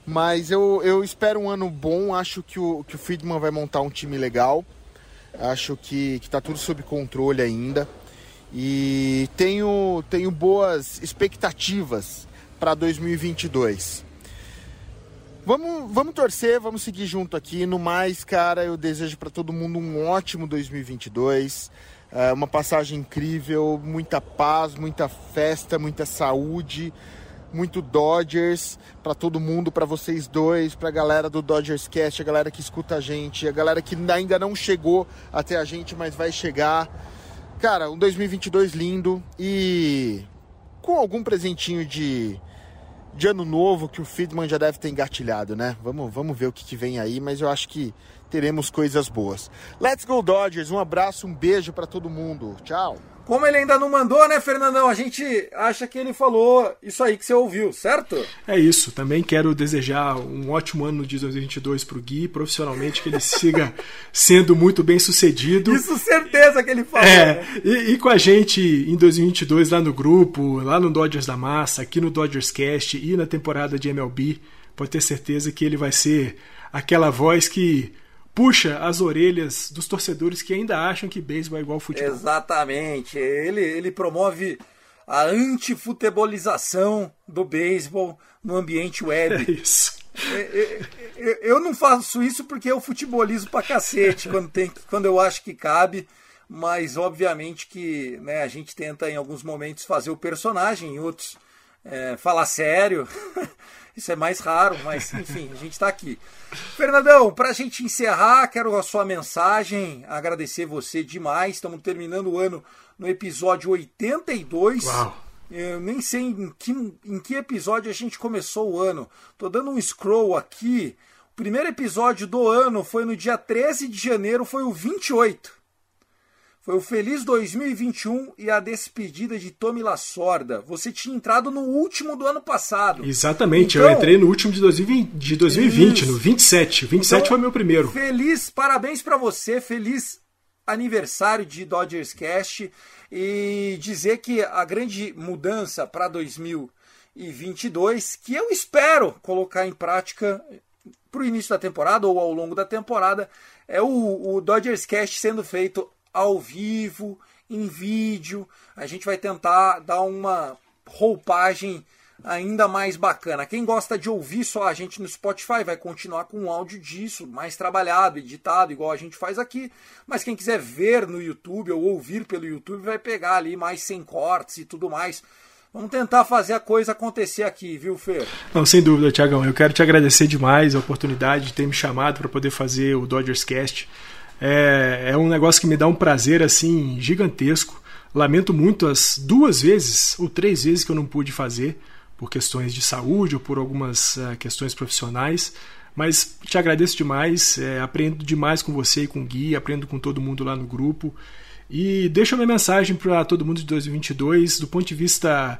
mas eu, eu espero um ano bom, acho que o, que o Friedman vai montar um time legal. Acho que, que tá tudo sob controle ainda e tenho, tenho boas expectativas para 2022. Vamos, vamos torcer, vamos seguir junto aqui. No mais, cara, eu desejo para todo mundo um ótimo 2022, é, uma passagem incrível, muita paz, muita festa, muita saúde, muito Dodgers para todo mundo, para vocês dois, para a galera do Dodgers Cast, a galera que escuta a gente, a galera que ainda não chegou até a gente, mas vai chegar. Cara, um 2022 lindo e com algum presentinho de, de ano novo que o Friedman já deve ter engatilhado, né? Vamos, vamos ver o que, que vem aí, mas eu acho que teremos coisas boas. Let's go Dodgers, um abraço, um beijo para todo mundo. Tchau.
Como ele ainda não mandou, né, Fernandão? A gente acha que ele falou isso aí que você ouviu, certo?
É isso. Também quero desejar um ótimo ano de 2022 pro Gui, profissionalmente, que ele siga sendo muito bem sucedido.
Isso, certeza que ele falou.
É,
né?
e, e, com a gente em 2022 lá no grupo, lá no Dodgers da Massa, aqui no Dodgers Cast e na temporada de MLB, pode ter certeza que ele vai ser aquela voz que puxa as orelhas dos torcedores que ainda acham que beisebol é igual futebol.
Exatamente. Ele, ele promove a antifutebolização do beisebol no ambiente web.
É isso.
Eu não faço isso porque eu futebolizo pra cacete quando, tem, quando eu acho que cabe, mas obviamente que né, a gente tenta em alguns momentos fazer o personagem, em outros é, falar sério. Isso é mais raro, mas enfim, a gente está aqui. Fernandão, para a gente encerrar, quero a sua mensagem, agradecer você demais. Estamos terminando o ano no episódio 82.
Uau.
Eu nem sei em que, em que episódio a gente começou o ano. Tô dando um scroll aqui. O primeiro episódio do ano foi no dia 13 de janeiro, foi o 28. Foi o Feliz 2021 e a despedida de Tommy Lasorda. Você tinha entrado no último do ano passado.
Exatamente,
Então-
eu entrei no último de 2020, de 2020
Isso.
no 27. 27
Então,
foi meu primeiro.
Feliz, parabéns pra você, feliz aniversário de Dodgers Cast e dizer que a grande mudança para 2022, que eu espero colocar em prática para o início da temporada ou ao longo da temporada, é o, o Dodgers Cast sendo feito ao vivo, em vídeo. A gente vai tentar dar uma roupagem ainda mais bacana. Quem gosta de ouvir só a gente no Spotify vai continuar com o áudio disso, mais trabalhado, editado, igual a gente faz aqui. Mas quem quiser ver no YouTube ou ouvir pelo YouTube vai pegar ali mais sem cortes e tudo mais. Vamos tentar fazer a coisa acontecer aqui, viu, Fer?
Não, sem dúvida, Tiagão. Eu quero te agradecer demais a oportunidade de ter me chamado para poder fazer o Dodgers Cast. É, é um negócio que me dá um prazer assim gigantesco. Lamento muito as duas vezes ou três vezes que eu não pude fazer por questões de saúde ou por algumas eh, questões profissionais. Mas te agradeço demais, eh, aprendo demais com você e com o Gui, aprendo com todo mundo lá no grupo. E deixa minha mensagem para todo mundo de 2022, do ponto de vista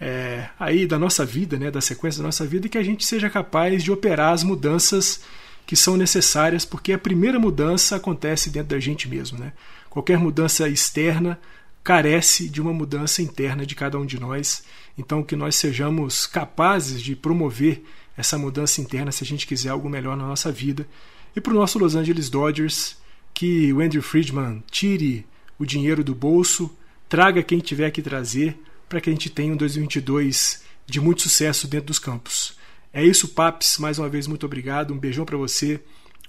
é, aí da nossa vida, né, da sequência da nossa vida, que a gente seja capaz de operar as mudanças que são necessárias, porque a primeira mudança acontece dentro da gente mesmo. Né? Qualquer mudança externa carece de uma mudança interna de cada um de nós. Então, que nós sejamos capazes de promover essa mudança interna se a gente quiser algo melhor na nossa vida. E para o nosso Los Angeles Dodgers, que o Andrew Friedman tire o dinheiro do bolso, traga quem tiver que trazer, para que a gente tenha um 2022 de muito sucesso dentro dos campos. É isso, Paps. Mais uma vez, muito obrigado. Um beijão para você,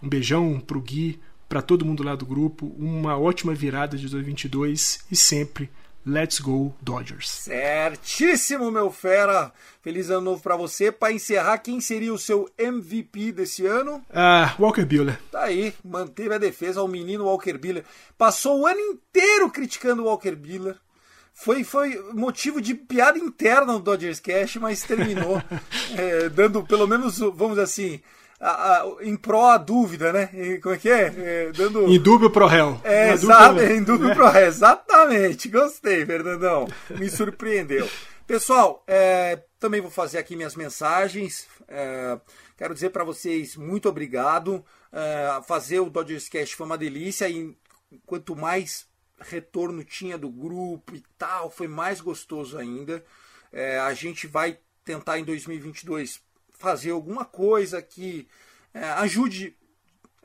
um beijão para o Gui, para todo mundo lá do grupo. Uma ótima virada de 2022 e sempre Let's Go Dodgers.
Certíssimo, meu fera. Feliz ano novo para você. Para encerrar, quem seria o seu MVP desse ano?
Ah, Walker Buehler.
Tá aí, manteve a defesa ao menino Walker Buehler. Passou o ano inteiro criticando o Walker Buehler. Foi, foi motivo de piada interna no Dodgers Cash, mas terminou é, dando pelo menos, vamos assim, a, a, em pró a dúvida, né? E, como é que é? é dando...
Em dúvio pro réu.
É, exato,
dúvida-
em dúvida pro réu. Exatamente, gostei, Fernandão. Me surpreendeu. Pessoal, é, também vou fazer aqui minhas mensagens. É, quero dizer para vocês muito obrigado. É, fazer o Dodgers Cash foi uma delícia e quanto mais retorno tinha do grupo e tal, foi mais gostoso ainda. É, a gente vai tentar em 2022 fazer alguma coisa que é, ajude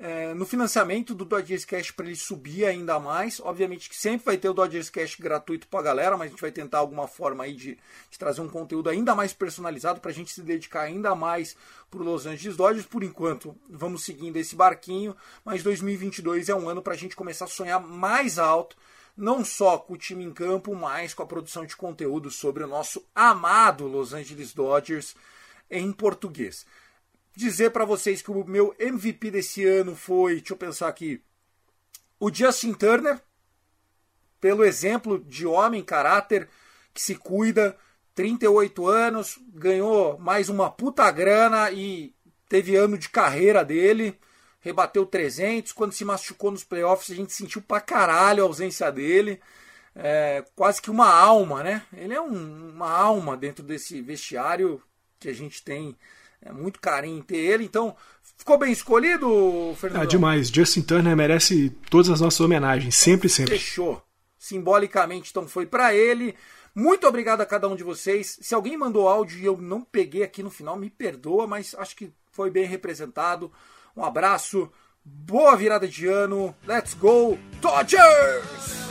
é, no financiamento do Dodgers Cash para ele subir ainda mais. Obviamente que sempre vai ter o Dodgers Cash gratuito para a galera, mas a gente vai tentar alguma forma aí de, de trazer um conteúdo ainda mais personalizado para a gente se dedicar ainda mais para Los Angeles Dodgers. Por enquanto, vamos seguindo esse barquinho, mas 2022 é um ano para a gente começar a sonhar mais alto. Não só com o time em campo, mas com a produção de conteúdo sobre o nosso amado Los Angeles Dodgers em português dizer para vocês que o meu MVP desse ano foi, deixa eu pensar aqui, o Justin Turner, pelo exemplo de homem, caráter, que se cuida, 38 anos, ganhou mais uma puta grana e teve ano de carreira dele, rebateu 300, quando se machucou nos playoffs a gente sentiu pra caralho a ausência dele, é, quase que uma alma, né? Ele é um, uma alma dentro desse vestiário que a gente tem é muito carinho ter ele. Então, ficou bem escolhido, Fernando?
Ah, demais. Justin Turner merece todas as nossas homenagens, sempre, sempre.
Fechou. Simbolicamente, então, foi para ele. Muito obrigado a cada um de vocês. Se alguém mandou áudio e eu não peguei aqui no final, me perdoa, mas acho que foi bem representado. Um abraço, boa virada de ano. Let's go, Dodgers!